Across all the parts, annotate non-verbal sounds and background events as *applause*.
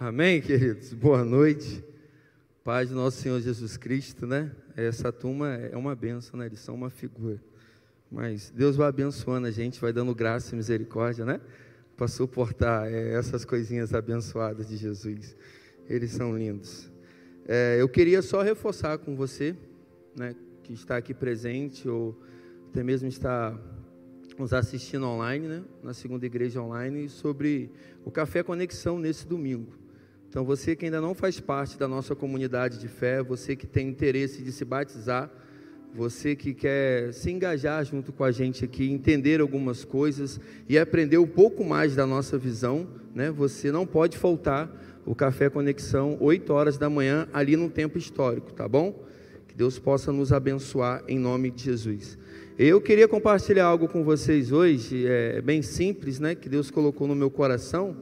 Amém, queridos? Boa noite. Paz do nosso Senhor Jesus Cristo, né? Essa turma é uma benção, né? Eles são uma figura. Mas Deus vai abençoando a gente, vai dando graça e misericórdia, né? Para suportar é, essas coisinhas abençoadas de Jesus. Eles são lindos. É, eu queria só reforçar com você, né? Que está aqui presente ou até mesmo está nos assistindo online, né, na segunda igreja online, sobre o Café Conexão nesse domingo. Então, você que ainda não faz parte da nossa comunidade de fé, você que tem interesse de se batizar, você que quer se engajar junto com a gente aqui, entender algumas coisas e aprender um pouco mais da nossa visão, né? Você não pode faltar o Café Conexão, 8 horas da manhã, ali no tempo histórico, tá bom? Que Deus possa nos abençoar em nome de Jesus. Eu queria compartilhar algo com vocês hoje, é bem simples, né? Que Deus colocou no meu coração,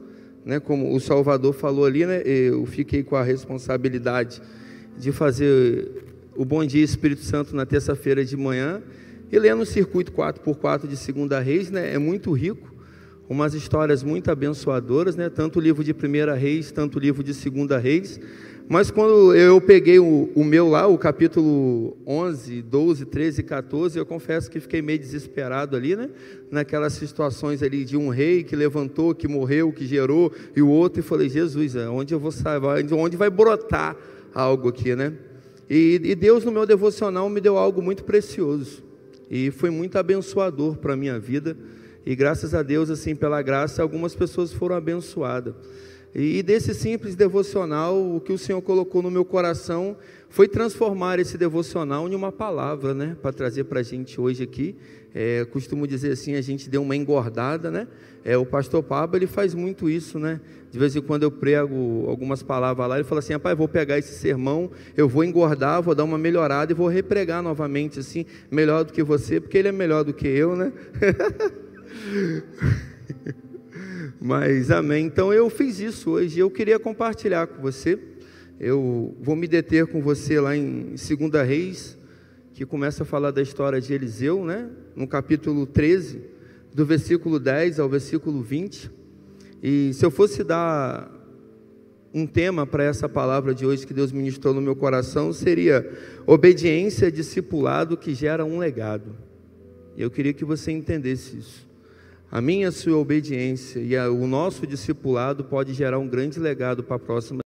né? Como o Salvador falou ali, né? Eu fiquei com a responsabilidade de fazer o Bom Dia Espírito Santo na terça-feira de manhã e lendo o circuito 4x4 de Segunda Reis, né? É muito rico, umas histórias muito abençoadoras, né? Tanto o livro de Primeira Reis, tanto o livro de Segunda Reis. Mas quando eu peguei o, o, meu lá, o capítulo 11, 12, 13 e 14, eu confesso que fiquei meio desesperado ali, né? Naquelas situações ali de um rei que levantou, que morreu, que gerou, e o outro, e falei, Jesus, é, onde eu vou sair? Onde vai brotar algo aqui, né? E, e Deus, no meu devocional, me deu algo muito precioso. E foi muito abençoador para a minha vida. E graças a Deus, assim, pela graça, algumas pessoas foram abençoadas. E desse simples devocional, o que o Senhor colocou no meu coração foi transformar esse devocional em uma palavra, né? Para trazer para a gente hoje aqui. É, costumo dizer assim, a gente deu uma engordada, né? É, o pastor Pablo, ele faz muito isso, né? De vez em quando eu prego algumas palavras lá, ele fala assim, rapaz, vou pegar esse sermão, eu vou engordar, vou dar uma melhorada e vou repregar novamente, assim, melhor do que você, porque ele é melhor do que eu, né? *laughs* Mas amém. Então eu fiz isso hoje. Eu queria compartilhar com você. Eu vou me deter com você lá em 2 Reis, que começa a falar da história de Eliseu, né? No capítulo 13, do versículo 10 ao versículo 20. E se eu fosse dar um tema para essa palavra de hoje que Deus ministrou no meu coração, seria obediência discipulado que gera um legado. E eu queria que você entendesse isso. A minha sua obediência e a, o nosso discipulado pode gerar um grande legado para a próxima.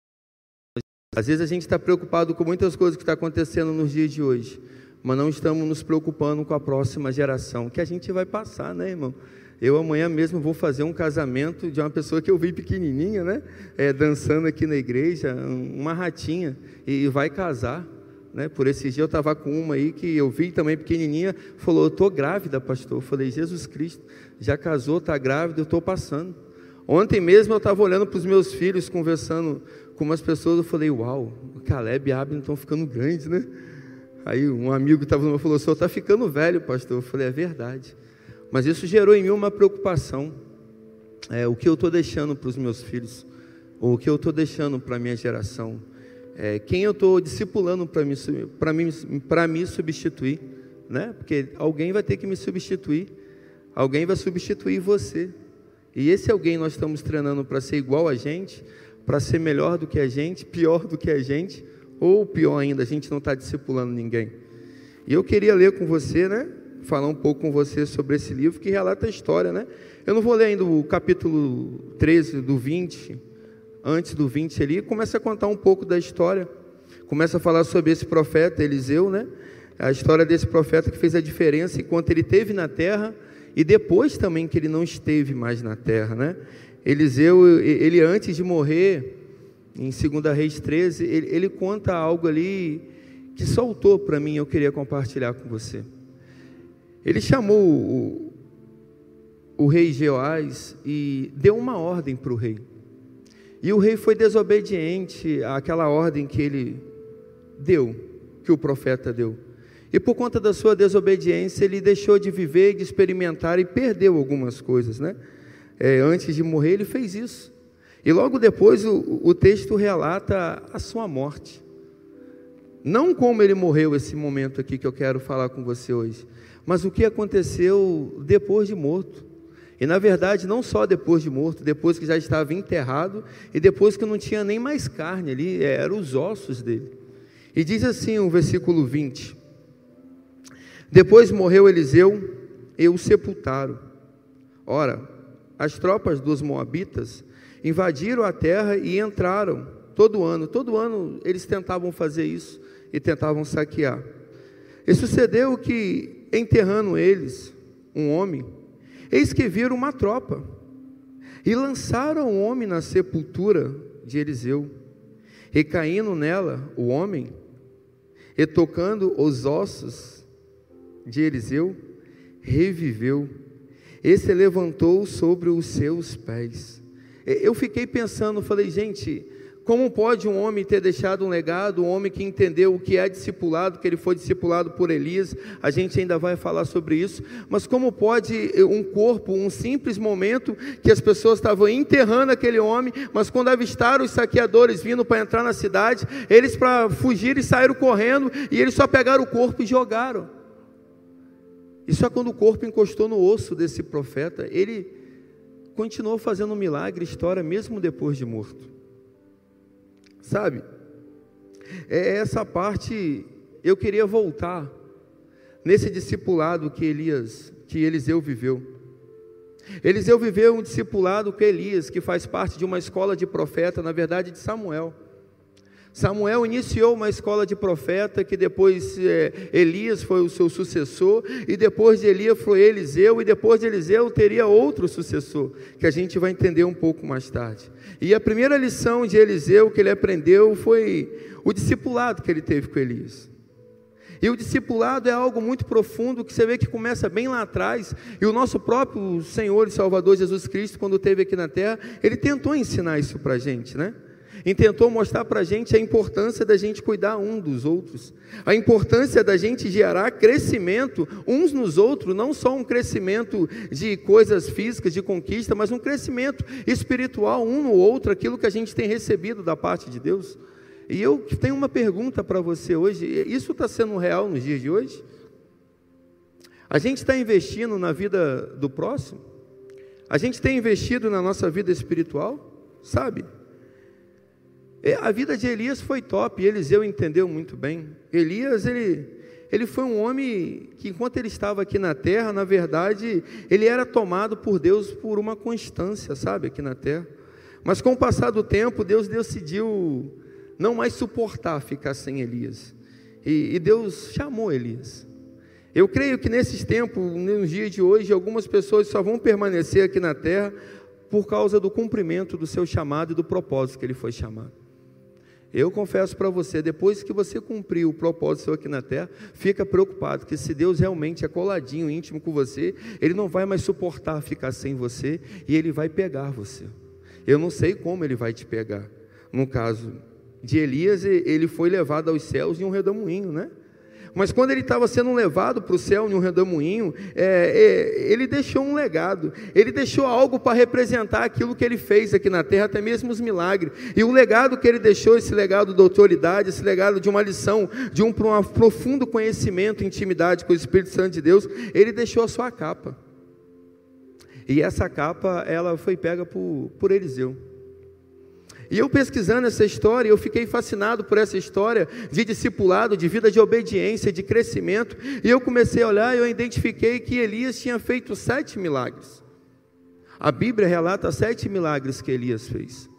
Às vezes a gente está preocupado com muitas coisas que estão tá acontecendo nos dias de hoje, mas não estamos nos preocupando com a próxima geração, que a gente vai passar, né, irmão? Eu amanhã mesmo vou fazer um casamento de uma pessoa que eu vi pequenininha, né? É, dançando aqui na igreja, uma ratinha, e vai casar. Né? Por esses dias eu estava com uma aí que eu vi também pequenininha, falou: Eu estou grávida, pastor. Eu falei: Jesus Cristo, já casou, está grávida, eu estou passando. Ontem mesmo eu estava olhando para os meus filhos, conversando com umas pessoas, eu falei: Uau, o Caleb e Abner estão ficando grandes, né? Aí um amigo estava no falou: O senhor está ficando velho, pastor. Eu falei: É verdade. Mas isso gerou em mim uma preocupação. É, o que eu estou deixando para os meus filhos, ou o que eu estou deixando para a minha geração é, quem eu estou discipulando para me, me, me substituir, né? Porque alguém vai ter que me substituir, alguém vai substituir você. E esse alguém nós estamos treinando para ser igual a gente, para ser melhor do que a gente, pior do que a gente, ou pior ainda, a gente não está discipulando ninguém. E eu queria ler com você, né? Falar um pouco com você sobre esse livro que relata a história, né? Eu não vou ler ainda o capítulo 13 do 20 antes do 20 ali, começa a contar um pouco da história. Começa a falar sobre esse profeta Eliseu, né? A história desse profeta que fez a diferença enquanto ele esteve na terra e depois também que ele não esteve mais na terra, né? Eliseu, ele antes de morrer, em 2 Reis 13, ele, ele conta algo ali que soltou para mim, eu queria compartilhar com você. Ele chamou o, o rei Jeoás e deu uma ordem para o rei. E o rei foi desobediente àquela ordem que ele deu, que o profeta deu. E por conta da sua desobediência, ele deixou de viver, de experimentar e perdeu algumas coisas, né? É, antes de morrer, ele fez isso. E logo depois, o, o texto relata a sua morte. Não como ele morreu esse momento aqui que eu quero falar com você hoje, mas o que aconteceu depois de morto. E na verdade, não só depois de morto, depois que já estava enterrado e depois que não tinha nem mais carne ali, é, eram os ossos dele. E diz assim o versículo 20: Depois morreu Eliseu e o sepultaram. Ora, as tropas dos Moabitas invadiram a terra e entraram todo ano. Todo ano eles tentavam fazer isso e tentavam saquear. E sucedeu que, enterrando eles um homem, eis que viram uma tropa e lançaram o homem na sepultura de Eliseu, e caindo nela o homem, e tocando os ossos de Eliseu, reviveu, e se levantou sobre os seus pés. Eu fiquei pensando, falei, gente, como pode um homem ter deixado um legado, um homem que entendeu o que é discipulado, que ele foi discipulado por Elias, a gente ainda vai falar sobre isso, mas como pode um corpo, um simples momento que as pessoas estavam enterrando aquele homem, mas quando avistaram os saqueadores vindo para entrar na cidade, eles para fugir e saíram correndo e eles só pegaram o corpo e jogaram. E só quando o corpo encostou no osso desse profeta, ele continuou fazendo um milagre, história, mesmo depois de morto. Sabe? É essa parte eu queria voltar nesse discipulado que Elias, que Eliseu viveu. Eliseu viveu um discipulado com Elias, que faz parte de uma escola de profeta, na verdade de Samuel. Samuel iniciou uma escola de profeta, que depois é, Elias foi o seu sucessor, e depois de Elias foi Eliseu, e depois de Eliseu teria outro sucessor, que a gente vai entender um pouco mais tarde. E a primeira lição de Eliseu que ele aprendeu foi o discipulado que ele teve com Elias. E o discipulado é algo muito profundo que você vê que começa bem lá atrás. E o nosso próprio Senhor e Salvador Jesus Cristo, quando esteve aqui na terra, ele tentou ensinar isso para a gente, né? E tentou mostrar para a gente a importância da gente cuidar um dos outros, a importância da gente gerar crescimento uns nos outros, não só um crescimento de coisas físicas, de conquista, mas um crescimento espiritual um no outro, aquilo que a gente tem recebido da parte de Deus. E eu tenho uma pergunta para você hoje: isso está sendo real nos dias de hoje? A gente está investindo na vida do próximo? A gente tem investido na nossa vida espiritual? Sabe? É, a vida de Elias foi top, Eliseu entendeu muito bem. Elias, ele, ele foi um homem que, enquanto ele estava aqui na terra, na verdade, ele era tomado por Deus por uma constância, sabe, aqui na terra. Mas com o passar do tempo, Deus decidiu não mais suportar ficar sem Elias. E, e Deus chamou Elias. Eu creio que nesses tempos, nos dias de hoje, algumas pessoas só vão permanecer aqui na terra por causa do cumprimento do seu chamado e do propósito que ele foi chamado. Eu confesso para você, depois que você cumpriu o propósito seu aqui na terra, fica preocupado, que se Deus realmente é coladinho, íntimo com você, Ele não vai mais suportar ficar sem você e Ele vai pegar você. Eu não sei como Ele vai te pegar. No caso de Elias, ele foi levado aos céus em um redemoinho, né? Mas quando ele estava sendo levado para o céu em um redemoinho, é, é, ele deixou um legado, ele deixou algo para representar aquilo que ele fez aqui na terra, até mesmo os milagres. E o legado que ele deixou, esse legado de autoridade, esse legado de uma lição, de um, um profundo conhecimento, intimidade com o Espírito Santo de Deus, ele deixou a sua capa. E essa capa, ela foi pega por, por Eliseu. E eu pesquisando essa história, eu fiquei fascinado por essa história de discipulado, de vida de obediência, de crescimento. E eu comecei a olhar e eu identifiquei que Elias tinha feito sete milagres. A Bíblia relata sete milagres que Elias fez.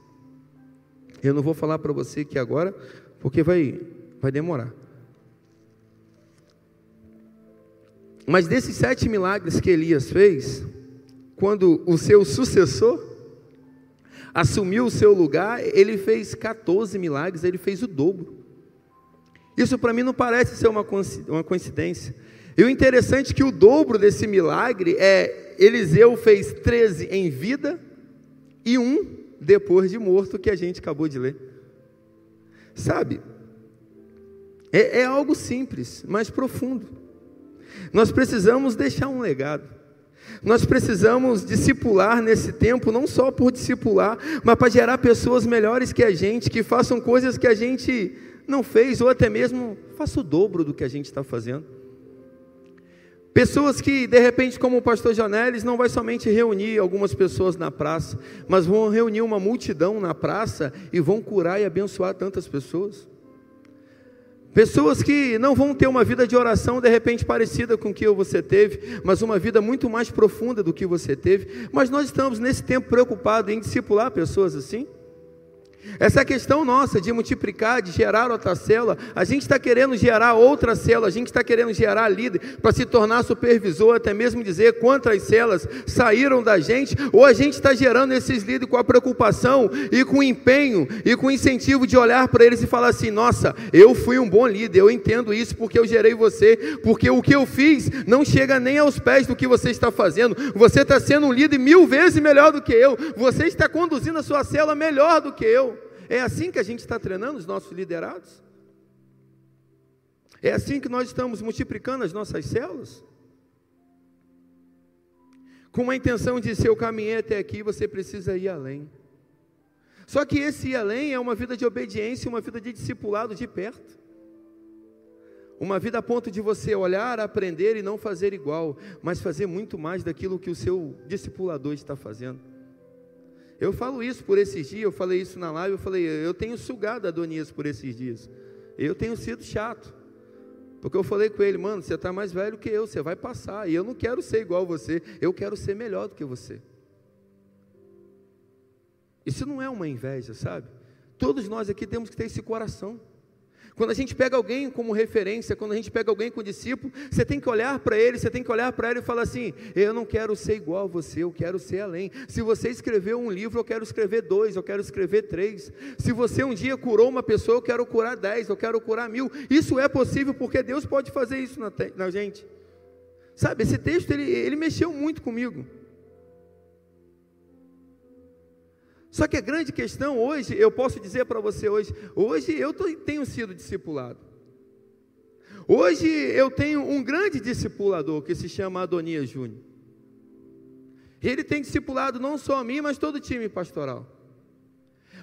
Eu não vou falar para você aqui agora, porque vai, vai demorar. Mas desses sete milagres que Elias fez, quando o seu sucessor, assumiu o seu lugar, ele fez 14 milagres, ele fez o dobro. Isso para mim não parece ser uma coincidência. E o interessante é que o dobro desse milagre é Eliseu fez 13 em vida e um depois de morto, que a gente acabou de ler. Sabe? É, é algo simples, mas profundo. Nós precisamos deixar um legado. Nós precisamos discipular nesse tempo, não só por discipular, mas para gerar pessoas melhores que a gente, que façam coisas que a gente não fez, ou até mesmo faça o dobro do que a gente está fazendo. Pessoas que, de repente, como o pastor Janelis, não vai somente reunir algumas pessoas na praça, mas vão reunir uma multidão na praça e vão curar e abençoar tantas pessoas. Pessoas que não vão ter uma vida de oração de repente parecida com o que você teve, mas uma vida muito mais profunda do que você teve. Mas nós estamos nesse tempo preocupados em discipular pessoas assim. Essa questão nossa de multiplicar, de gerar outra célula, a gente está querendo gerar outra célula, a gente está querendo gerar líder para se tornar supervisor, até mesmo dizer quantas células saíram da gente, ou a gente está gerando esses líderes com a preocupação e com o empenho e com o incentivo de olhar para eles e falar assim: nossa, eu fui um bom líder, eu entendo isso porque eu gerei você, porque o que eu fiz não chega nem aos pés do que você está fazendo, você está sendo um líder mil vezes melhor do que eu, você está conduzindo a sua célula melhor do que eu. É assim que a gente está treinando os nossos liderados? É assim que nós estamos multiplicando as nossas células? Com a intenção de se eu caminhei até aqui, você precisa ir além. Só que esse ir além é uma vida de obediência, uma vida de discipulado de perto. Uma vida a ponto de você olhar, aprender e não fazer igual, mas fazer muito mais daquilo que o seu discipulador está fazendo. Eu falo isso por esses dias, eu falei isso na live, eu falei, eu tenho sugado Adonias por esses dias. Eu tenho sido chato. Porque eu falei com ele, mano, você está mais velho que eu, você vai passar. E eu não quero ser igual a você, eu quero ser melhor do que você. Isso não é uma inveja, sabe? Todos nós aqui temos que ter esse coração. Quando a gente pega alguém como referência, quando a gente pega alguém como discípulo, você tem que olhar para ele, você tem que olhar para ele e falar assim: eu não quero ser igual a você, eu quero ser além. Se você escreveu um livro, eu quero escrever dois, eu quero escrever três. Se você um dia curou uma pessoa, eu quero curar dez, eu quero curar mil. Isso é possível porque Deus pode fazer isso na, na gente. Sabe, esse texto ele, ele mexeu muito comigo. Só que a grande questão hoje, eu posso dizer para você hoje, hoje eu tenho sido discipulado. Hoje eu tenho um grande discipulador que se chama Adonias Júnior. Ele tem discipulado não só a mim, mas todo o time pastoral.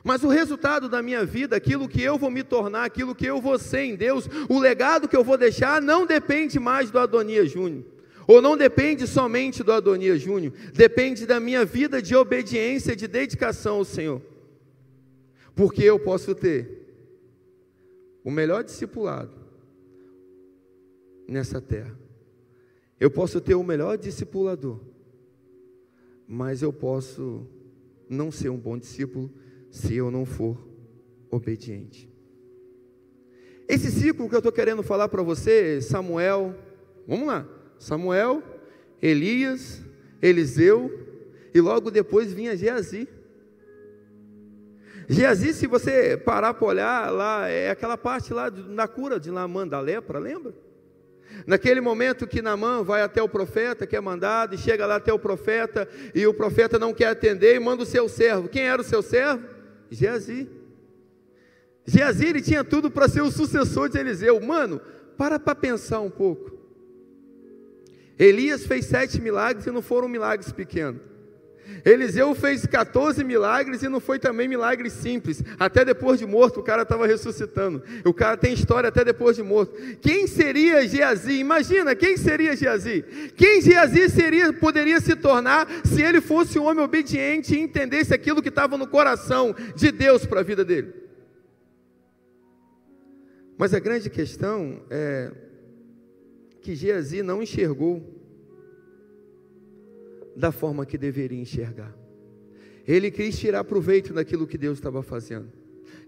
Mas o resultado da minha vida, aquilo que eu vou me tornar, aquilo que eu vou ser em Deus, o legado que eu vou deixar, não depende mais do Adonias Júnior ou não depende somente do Adonias Júnior, depende da minha vida de obediência, de dedicação ao Senhor. Porque eu posso ter o melhor discipulado nessa terra. Eu posso ter o melhor discipulador, mas eu posso não ser um bom discípulo se eu não for obediente. Esse ciclo que eu estou querendo falar para você, Samuel, vamos lá. Samuel, Elias, Eliseu e logo depois vinha Geazi. Geazi, se você parar para olhar lá, é aquela parte lá na cura de Naamã da lepra, lembra? Naquele momento que Naamã vai até o profeta, que é mandado, e chega lá até o profeta, e o profeta não quer atender, e manda o seu servo. Quem era o seu servo? Geazi. Geazi, ele tinha tudo para ser o sucessor de Eliseu. Mano, para para pensar um pouco. Elias fez sete milagres e não foram milagres pequenos. Eliseu fez 14 milagres e não foi também milagres simples. Até depois de morto, o cara estava ressuscitando. O cara tem história até depois de morto. Quem seria Geazi? Imagina, quem seria Geazi? Quem Geazi seria, poderia se tornar se ele fosse um homem obediente e entendesse aquilo que estava no coração de Deus para a vida dele? Mas a grande questão é que Geazi não enxergou da forma que deveria enxergar. Ele quis tirar proveito daquilo que Deus estava fazendo.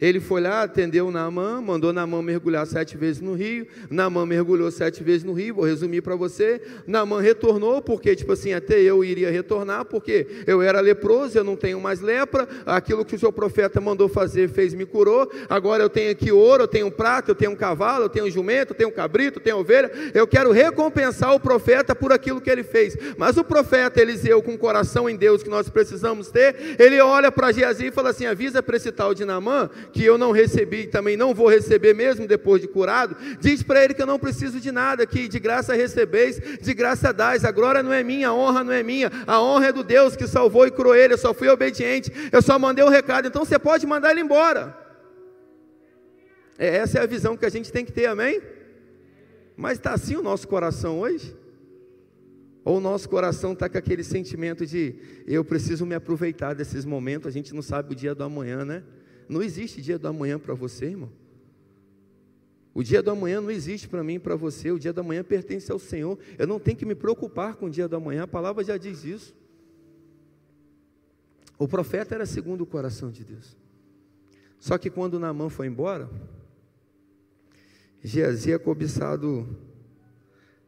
Ele foi lá, atendeu Naamã, mandou Naamã mergulhar sete vezes no rio. Naamã mergulhou sete vezes no rio, vou resumir para você. Naamã retornou, porque, tipo assim, até eu iria retornar, porque eu era leproso, eu não tenho mais lepra. Aquilo que o seu profeta mandou fazer, fez, me curou. Agora eu tenho aqui ouro, eu tenho prata, eu tenho um cavalo, eu tenho um jumento, eu tenho um cabrito, eu tenho ovelha. Eu quero recompensar o profeta por aquilo que ele fez. Mas o profeta Eliseu, com o coração em Deus que nós precisamos ter, ele olha para Geazi e fala assim: avisa para esse tal de Naamã que eu não recebi e também não vou receber mesmo depois de curado, diz para ele que eu não preciso de nada, que de graça recebeis, de graça dais, a glória não é minha, a honra não é minha, a honra é do Deus que salvou e curou ele, eu só fui obediente, eu só mandei o recado, então você pode mandar ele embora. É, essa é a visão que a gente tem que ter, amém? Mas está assim o nosso coração hoje? Ou o nosso coração está com aquele sentimento de eu preciso me aproveitar desses momentos, a gente não sabe o dia do amanhã, né? Não existe dia do amanhã para você, irmão. O dia do amanhã não existe para mim e para você, o dia do amanhã pertence ao Senhor. Eu não tenho que me preocupar com o dia do amanhã, a palavra já diz isso. O profeta era segundo o coração de Deus. Só que quando Naamã foi embora, Geazi é cobiçado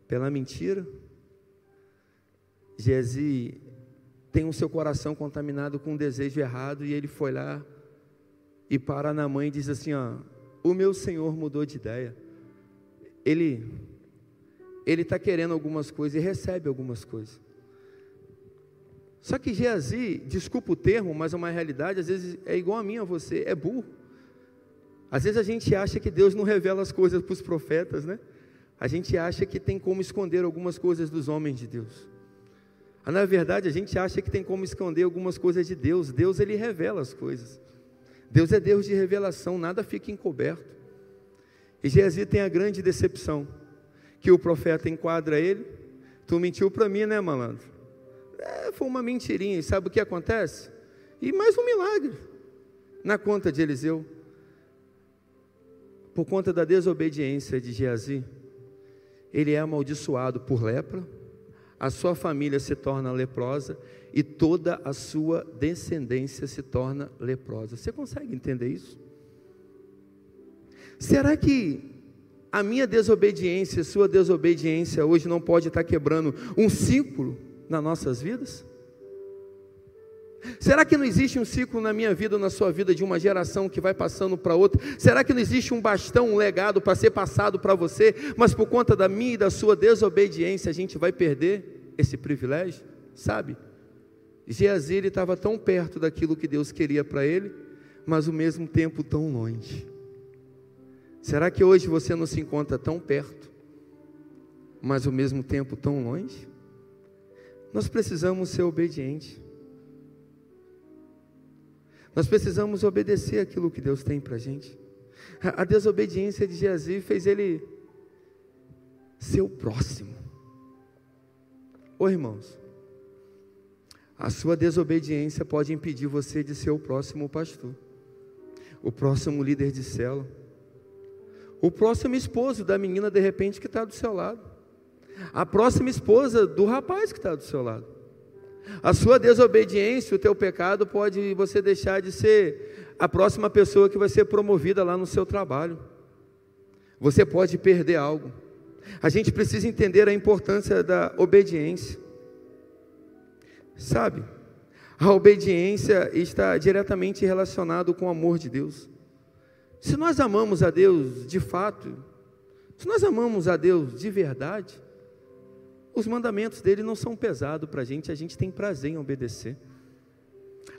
pela mentira, Geazi tem o seu coração contaminado com um desejo errado e ele foi lá e para na mãe e diz assim: ó, o meu senhor mudou de ideia. Ele ele está querendo algumas coisas e recebe algumas coisas. Só que Geazi, desculpa o termo, mas é uma realidade, às vezes é igual a mim a você, é burro. Às vezes a gente acha que Deus não revela as coisas para os profetas, né? A gente acha que tem como esconder algumas coisas dos homens de Deus. Ah, na verdade, a gente acha que tem como esconder algumas coisas de Deus. Deus, ele revela as coisas. Deus é Deus de revelação, nada fica encoberto. E Geazi tem a grande decepção, que o profeta enquadra ele, tu mentiu para mim, né, malandro? É, foi uma mentirinha, e sabe o que acontece? E mais um milagre na conta de Eliseu. Por conta da desobediência de Geazi, ele é amaldiçoado por lepra, a sua família se torna leprosa e toda a sua descendência se torna leprosa. Você consegue entender isso? Será que a minha desobediência, sua desobediência hoje não pode estar quebrando um ciclo nas nossas vidas? Será que não existe um ciclo na minha vida na sua vida de uma geração que vai passando para outra? Será que não existe um bastão, um legado para ser passado para você, mas por conta da minha e da sua desobediência a gente vai perder esse privilégio? Sabe? Geazi estava tão perto daquilo que Deus queria para ele, mas ao mesmo tempo tão longe. Será que hoje você não se encontra tão perto, mas ao mesmo tempo tão longe? Nós precisamos ser obedientes. Nós precisamos obedecer aquilo que Deus tem para a gente. A desobediência de Geazi fez ele ser o próximo. Ô irmãos, a sua desobediência pode impedir você de ser o próximo pastor, o próximo líder de célula, o próximo esposo da menina de repente que está do seu lado, a próxima esposa do rapaz que está do seu lado. A sua desobediência, o teu pecado pode você deixar de ser a próxima pessoa que vai ser promovida lá no seu trabalho. Você pode perder algo. A gente precisa entender a importância da obediência. Sabe? A obediência está diretamente relacionado com o amor de Deus. Se nós amamos a Deus de fato, se nós amamos a Deus de verdade, os mandamentos dele não são pesados para a gente, a gente tem prazer em obedecer.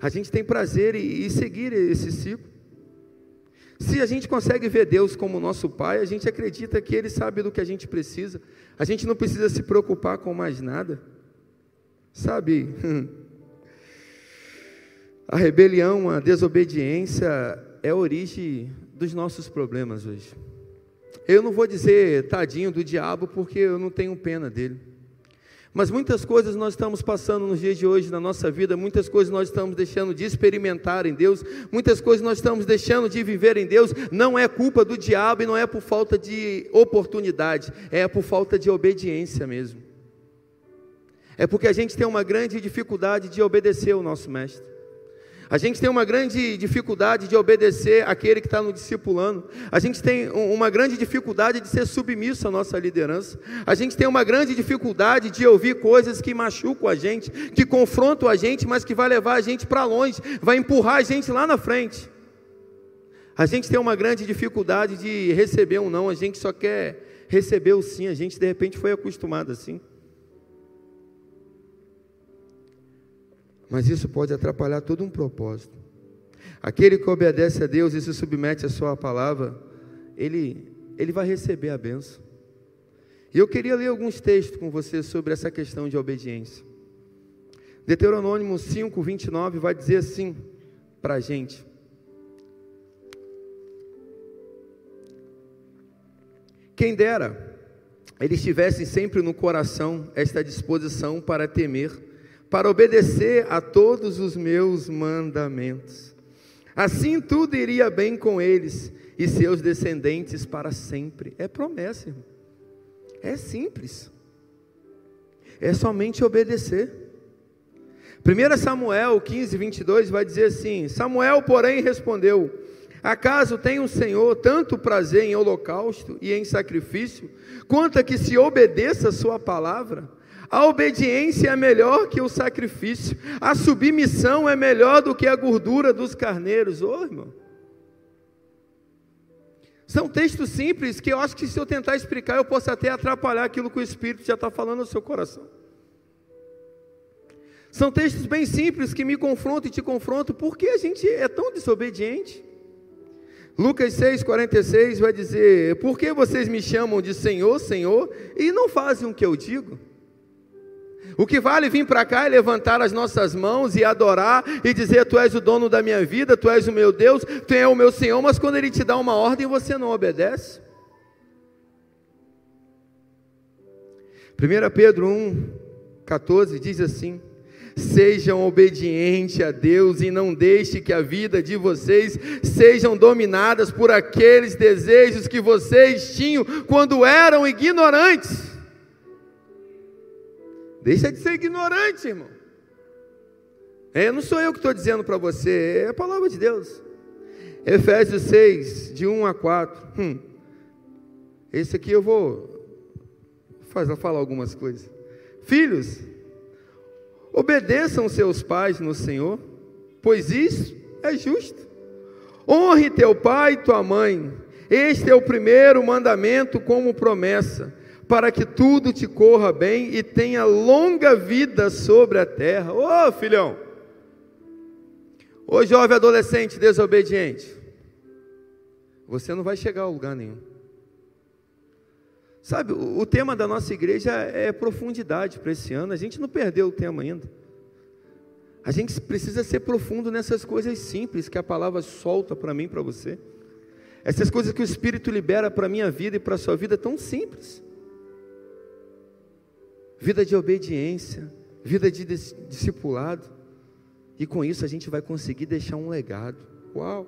A gente tem prazer em, em seguir esse ciclo. Se a gente consegue ver Deus como nosso Pai, a gente acredita que Ele sabe do que a gente precisa. A gente não precisa se preocupar com mais nada. Sabe? *laughs* A rebelião, a desobediência é a origem dos nossos problemas hoje. Eu não vou dizer tadinho do diabo porque eu não tenho pena dele. Mas muitas coisas nós estamos passando nos dias de hoje na nossa vida, muitas coisas nós estamos deixando de experimentar em Deus, muitas coisas nós estamos deixando de viver em Deus, não é culpa do diabo e não é por falta de oportunidade, é por falta de obediência mesmo. É porque a gente tem uma grande dificuldade de obedecer o nosso mestre. A gente tem uma grande dificuldade de obedecer aquele que está no discipulando. A gente tem uma grande dificuldade de ser submisso à nossa liderança. A gente tem uma grande dificuldade de ouvir coisas que machucam a gente, que confrontam a gente, mas que vai levar a gente para longe, vai empurrar a gente lá na frente. A gente tem uma grande dificuldade de receber um não, a gente só quer receber o sim, a gente de repente foi acostumado assim. Mas isso pode atrapalhar todo um propósito. Aquele que obedece a Deus e se submete à sua palavra, ele, ele vai receber a benção. E eu queria ler alguns textos com você sobre essa questão de obediência. Deuteronômio 5, 29 vai dizer assim para a gente: Quem dera eles tivessem sempre no coração esta disposição para temer, para obedecer a todos os meus mandamentos. Assim tudo iria bem com eles e seus descendentes para sempre. É promessa, irmão. É simples. É somente obedecer. 1 Samuel 15, 22 vai dizer assim: Samuel, porém, respondeu: Acaso tem o Senhor tanto prazer em holocausto e em sacrifício, quanto a que se obedeça a Sua palavra? A obediência é melhor que o sacrifício, a submissão é melhor do que a gordura dos carneiros. Ô oh, irmão. São textos simples que eu acho que se eu tentar explicar, eu posso até atrapalhar aquilo que o Espírito já está falando no seu coração. São textos bem simples que me confrontam e te confrontam, porque a gente é tão desobediente. Lucas 6,46 vai dizer: Por que vocês me chamam de Senhor, Senhor, e não fazem o que eu digo? O que vale vir para cá e levantar as nossas mãos e adorar e dizer: Tu és o dono da minha vida, Tu és o meu Deus, Tu és o meu Senhor, mas quando Ele te dá uma ordem você não obedece? 1 Pedro 1, 14 diz assim: Sejam obedientes a Deus e não deixe que a vida de vocês sejam dominadas por aqueles desejos que vocês tinham quando eram ignorantes. Deixa de ser ignorante, irmão. É, não sou eu que estou dizendo para você, é a palavra de Deus. Efésios 6, de 1 a 4. Hum, esse aqui eu vou fazer, falar algumas coisas. Filhos, Obedeçam seus pais no Senhor, pois isso é justo. Honre teu pai e tua mãe. Este é o primeiro mandamento como promessa, para que tudo te corra bem e tenha longa vida sobre a terra. Ô oh, filhão! Ô jovem adolescente desobediente, você não vai chegar a lugar nenhum. Sabe, o, tema da nossa igreja é profundidade para esse ano. A gente não perdeu o tema ainda. A gente precisa ser profundo nessas coisas simples que a palavra solta para mim, para você. Essas coisas que o Espírito libera para a minha vida e para a sua vida tão simples. Vida de obediência, vida de discipulado. E com isso a gente vai conseguir deixar um legado. Uau!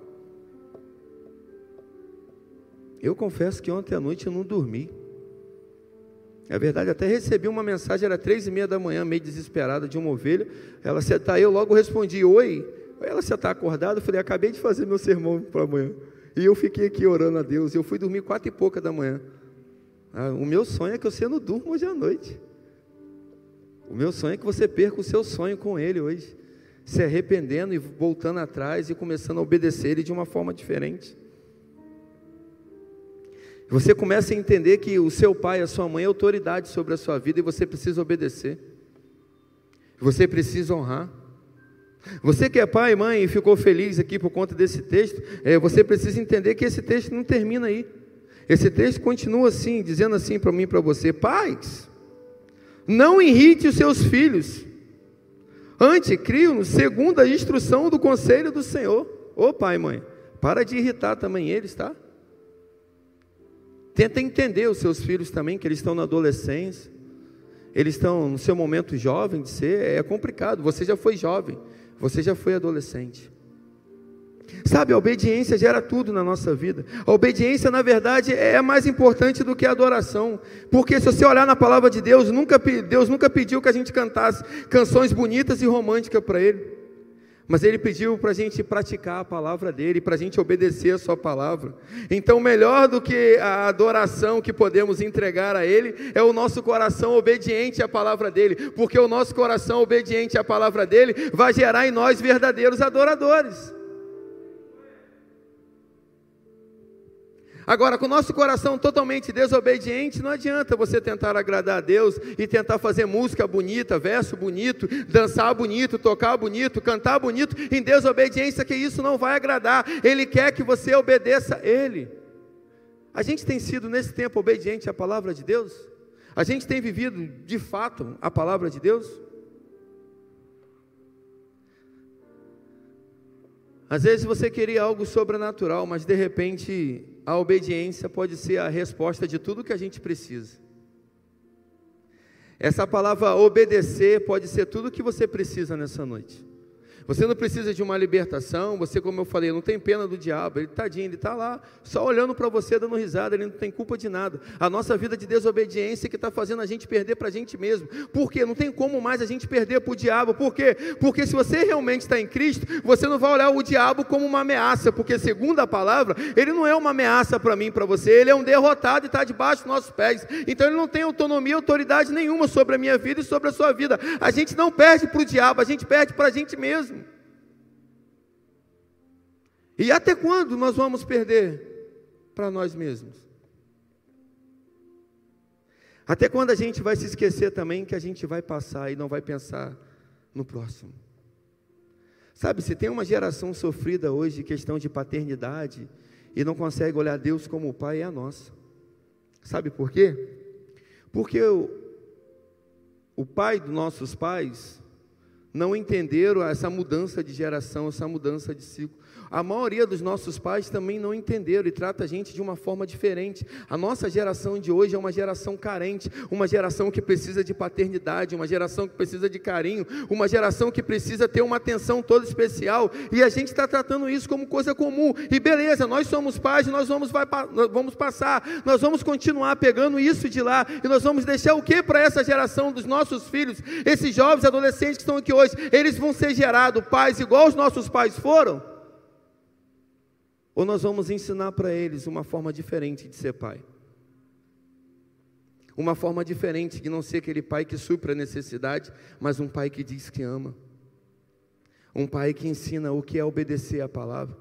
Eu confesso que ontem à noite eu não dormi. É verdade, até recebi uma mensagem, era três e meia da manhã, meio desesperada, de uma ovelha. Ela se está, eu logo respondi, oi. Ela se está acordada, eu falei, acabei de fazer meu sermão para amanhã. E eu fiquei aqui orando a Deus. Eu fui dormir quatro e pouca da manhã. Ah, o meu sonho é que você não durma hoje à noite. O meu sonho é que você perca o seu sonho com Ele hoje, se arrependendo e voltando atrás e começando a obedecer Ele de uma forma diferente. Você começa a entender que o seu pai, a sua mãe é autoridade sobre a sua vida e você precisa obedecer. Você precisa honrar. Você que é pai e mãe e ficou feliz aqui por conta desse texto, é, você precisa entender que esse texto não termina aí. Esse texto continua assim, dizendo assim para mim e para você: Pais, não irrite os seus filhos, antes criam-nos segundo a instrução do conselho do Senhor. Ô pai e mãe, para de irritar também eles, tá? Tenta entender os seus filhos também, que eles estão na adolescência, eles estão no seu momento jovem de ser, é complicado. Você já foi jovem, você já foi adolescente. Sabe, a obediência gera tudo na nossa vida. A obediência, na verdade, é mais importante do que a adoração. Porque se você olhar na palavra de Deus, nunca, Deus nunca pediu que a gente cantasse canções bonitas e românticas para Ele. Mas ele pediu para a gente praticar a palavra dele, para a gente obedecer a sua palavra. Então, melhor do que a adoração que podemos entregar a ele, é o nosso coração obediente à palavra dele, porque o nosso coração obediente à palavra dele vai gerar em nós verdadeiros adoradores. Agora, com o nosso coração totalmente desobediente, não adianta você tentar agradar a Deus e tentar fazer música bonita, verso bonito, dançar bonito, tocar bonito, cantar bonito, em desobediência, que isso não vai agradar. Ele quer que você obedeça a Ele. A gente tem sido nesse tempo obediente à palavra de Deus? A gente tem vivido de fato a palavra de Deus? Às vezes você queria algo sobrenatural, mas de repente a obediência pode ser a resposta de tudo que a gente precisa. Essa palavra obedecer pode ser tudo que você precisa nessa noite. Você não precisa de uma libertação, você, como eu falei, não tem pena do diabo, ele tadinho, ele está lá, só olhando para você, dando risada, ele não tem culpa de nada. A nossa vida de desobediência que está fazendo a gente perder para a gente mesmo. Por quê? Não tem como mais a gente perder para o diabo. Por quê? Porque se você realmente está em Cristo, você não vai olhar o diabo como uma ameaça, porque segundo a palavra, ele não é uma ameaça para mim, para você, ele é um derrotado e está debaixo dos nossos pés. Então ele não tem autonomia, autoridade nenhuma sobre a minha vida e sobre a sua vida. A gente não perde para o diabo, a gente perde para a gente mesmo. E até quando nós vamos perder para nós mesmos? Até quando a gente vai se esquecer também que a gente vai passar e não vai pensar no próximo? Sabe, se tem uma geração sofrida hoje, questão de paternidade, e não consegue olhar Deus como o Pai, é a nossa. Sabe por quê? Porque o, o pai dos nossos pais não entenderam essa mudança de geração, essa mudança de ciclo. A maioria dos nossos pais também não entenderam e trata a gente de uma forma diferente. A nossa geração de hoje é uma geração carente, uma geração que precisa de paternidade, uma geração que precisa de carinho, uma geração que precisa ter uma atenção toda especial. E a gente está tratando isso como coisa comum. E beleza, nós somos pais, nós vamos, vai, vamos passar, nós vamos continuar pegando isso de lá e nós vamos deixar o que para essa geração dos nossos filhos, esses jovens adolescentes que estão aqui hoje? Eles vão ser gerados pais igual os nossos pais foram? Ou nós vamos ensinar para eles uma forma diferente de ser pai? Uma forma diferente de não ser aquele pai que supra a necessidade, mas um pai que diz que ama. Um pai que ensina o que é obedecer à palavra.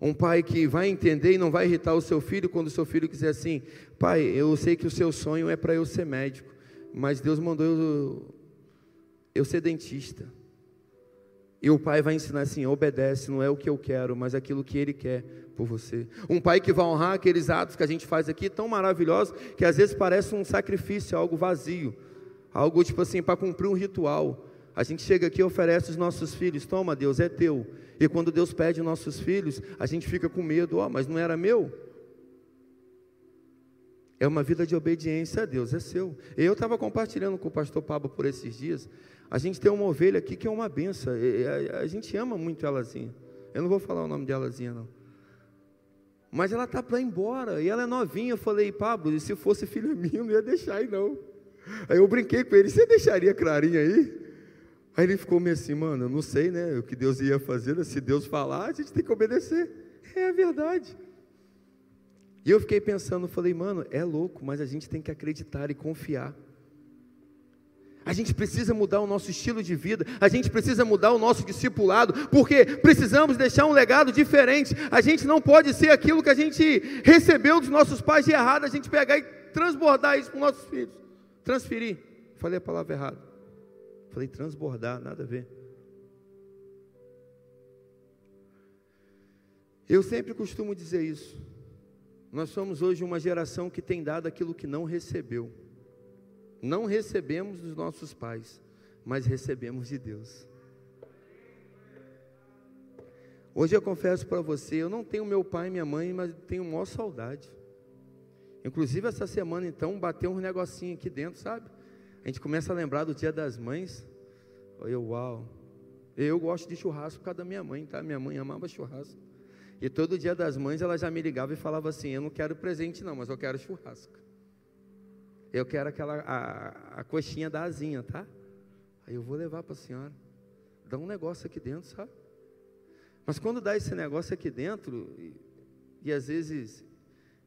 Um pai que vai entender e não vai irritar o seu filho quando o seu filho quiser assim: Pai, eu sei que o seu sonho é para eu ser médico, mas Deus mandou eu, eu ser dentista. E o pai vai ensinar assim: obedece, não é o que eu quero, mas aquilo que ele quer por você. Um pai que vai honrar aqueles atos que a gente faz aqui, tão maravilhosos, que às vezes parece um sacrifício, algo vazio, algo tipo assim, para cumprir um ritual. A gente chega aqui e oferece os nossos filhos: toma, Deus, é teu. E quando Deus pede os nossos filhos, a gente fica com medo: ó, oh, mas não era meu? É uma vida de obediência a Deus, é seu. Eu estava compartilhando com o pastor Pablo por esses dias. A gente tem uma ovelha aqui que é uma benção. A, gente ama muito elazinha. Eu não vou falar o nome de elazinha, não. Mas ela está para ir embora. E ela é novinha. Eu falei, Pablo, se fosse filha minha, eu não ia deixar aí, não. Aí eu brinquei com ele, você deixaria Clarinha aí? Aí ele ficou meio assim, mano, eu não sei, né? O que Deus ia fazer, né? se Deus falar, a gente tem que obedecer. É a verdade. E eu fiquei pensando, falei, mano, é louco, mas a gente tem que acreditar e confiar. A gente precisa mudar o nosso estilo de vida, a gente precisa mudar o nosso discipulado, porque precisamos deixar um legado diferente. A gente não pode ser aquilo que a gente recebeu dos nossos pais de errado, a gente pegar e transbordar isso para os nossos filhos. Transferir. Falei a palavra errada. Falei transbordar, nada a ver. Eu sempre costumo dizer isso. Nós somos hoje uma geração que tem dado aquilo que não recebeu. Não recebemos dos nossos pais, mas recebemos de Deus. Hoje eu confesso para você, eu não tenho meu pai e minha mãe, mas tenho maior saudade. Inclusive essa semana então bateu um negocinho aqui dentro, sabe? A gente começa a lembrar do Dia das Mães. Eu, uau. Eu gosto de churrasco por causa da minha mãe, tá? Minha mãe amava churrasco. E todo dia das mães ela já me ligava e falava assim: Eu não quero presente, não, mas eu quero churrasco. Eu quero aquela a, a coxinha da asinha, tá? Aí eu vou levar para a senhora. Dá um negócio aqui dentro, sabe? Mas quando dá esse negócio aqui dentro, e, e às vezes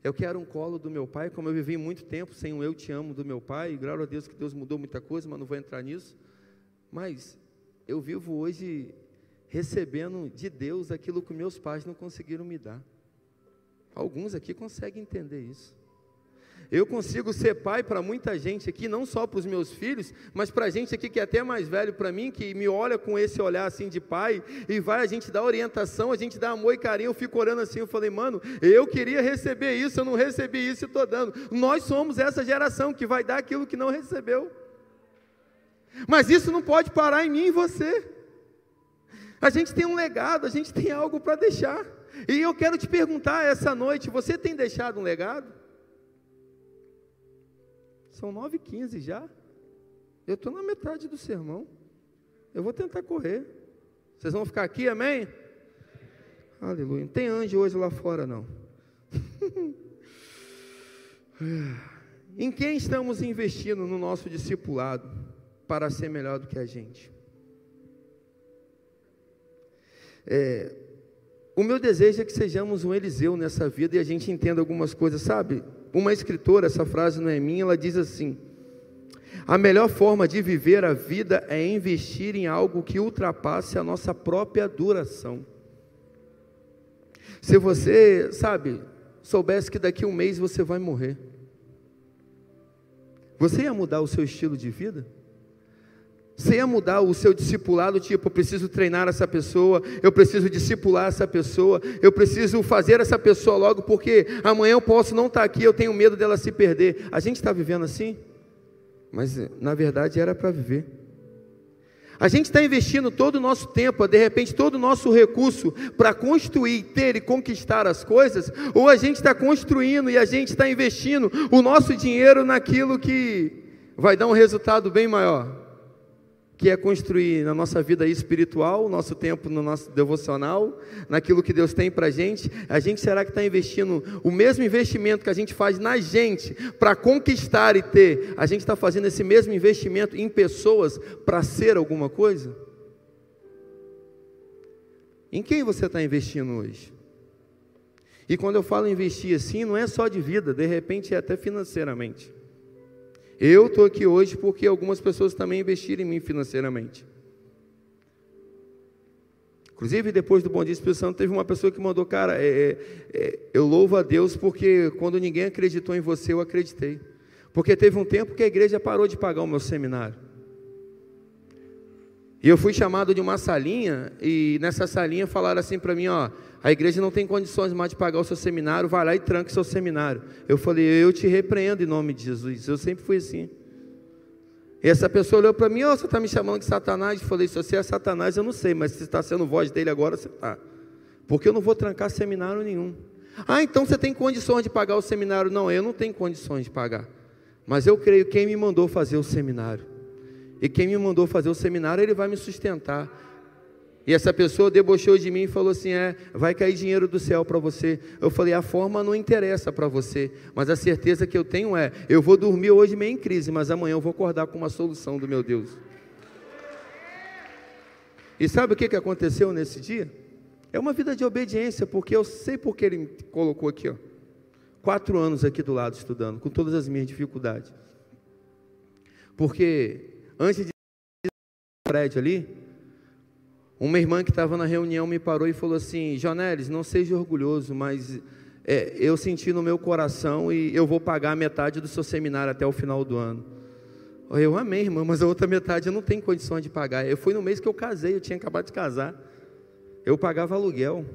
eu quero um colo do meu pai, como eu vivi muito tempo sem um eu te amo do meu pai, e graças a Deus que Deus mudou muita coisa, mas não vou entrar nisso. Mas eu vivo hoje recebendo de Deus aquilo que meus pais não conseguiram me dar. Alguns aqui conseguem entender isso. Eu consigo ser pai para muita gente aqui, não só para os meus filhos, mas para gente aqui que é até mais velho para mim, que me olha com esse olhar assim de pai, e vai a gente dar orientação, a gente dá amor e carinho. Eu fico orando assim, eu falei, mano, eu queria receber isso, eu não recebi isso e estou dando. Nós somos essa geração que vai dar aquilo que não recebeu. Mas isso não pode parar em mim e você. A gente tem um legado, a gente tem algo para deixar. E eu quero te perguntar essa noite: você tem deixado um legado? São 9h15 já. Eu estou na metade do sermão. Eu vou tentar correr. Vocês vão ficar aqui, amém? Aleluia. Não tem anjo hoje lá fora, não. *laughs* em quem estamos investindo no nosso discipulado para ser melhor do que a gente? É, o meu desejo é que sejamos um Eliseu nessa vida e a gente entenda algumas coisas, sabe? Uma escritora, essa frase não é minha, ela diz assim: a melhor forma de viver a vida é investir em algo que ultrapasse a nossa própria duração. Se você, sabe, soubesse que daqui a um mês você vai morrer, você ia mudar o seu estilo de vida? Você ia mudar o seu discipulado, tipo, eu preciso treinar essa pessoa, eu preciso discipular essa pessoa, eu preciso fazer essa pessoa logo, porque amanhã eu posso não estar aqui, eu tenho medo dela se perder. A gente está vivendo assim? Mas na verdade era para viver. A gente está investindo todo o nosso tempo, de repente todo o nosso recurso para construir, ter e conquistar as coisas, ou a gente está construindo e a gente está investindo o nosso dinheiro naquilo que vai dar um resultado bem maior que é construir na nossa vida espiritual, nosso tempo no nosso devocional, naquilo que Deus tem para a gente, a gente será que está investindo o mesmo investimento que a gente faz na gente para conquistar e ter, a gente está fazendo esse mesmo investimento em pessoas para ser alguma coisa? Em quem você está investindo hoje? E quando eu falo investir assim, não é só de vida, de repente é até financeiramente. Eu estou aqui hoje porque algumas pessoas também investiram em mim financeiramente. Inclusive, depois do Bom Dia Espírito Santo, teve uma pessoa que mandou, cara, é, é, é, eu louvo a Deus porque quando ninguém acreditou em você, eu acreditei. Porque teve um tempo que a igreja parou de pagar o meu seminário. E eu fui chamado de uma salinha, e nessa salinha falaram assim para mim, ó, a igreja não tem condições mais de pagar o seu seminário, vai lá e tranque seu seminário. Eu falei, eu te repreendo em nome de Jesus. Eu sempre fui assim. E essa pessoa olhou para mim, oh, você está me chamando de Satanás? Eu falei, se você é Satanás, eu não sei, mas se está sendo voz dele agora, você está. Porque eu não vou trancar seminário nenhum. Ah, então você tem condições de pagar o seminário? Não, eu não tenho condições de pagar. Mas eu creio quem me mandou fazer o seminário. E quem me mandou fazer o seminário, ele vai me sustentar. E essa pessoa debochou de mim e falou assim: É, vai cair dinheiro do céu para você. Eu falei: A forma não interessa para você, mas a certeza que eu tenho é: eu vou dormir hoje meio em crise, mas amanhã eu vou acordar com uma solução do meu Deus. E sabe o que, que aconteceu nesse dia? É uma vida de obediência, porque eu sei porque ele me colocou aqui, ó. Quatro anos aqui do lado estudando, com todas as minhas dificuldades. Porque antes de prédio ali, uma irmã que estava na reunião me parou e falou assim: Jonelis, não seja orgulhoso, mas é, eu senti no meu coração e eu vou pagar metade do seu seminário até o final do ano. Eu amei, irmã, mas a outra metade eu não tenho condições de pagar. Eu fui no mês que eu casei, eu tinha acabado de casar. Eu pagava aluguel.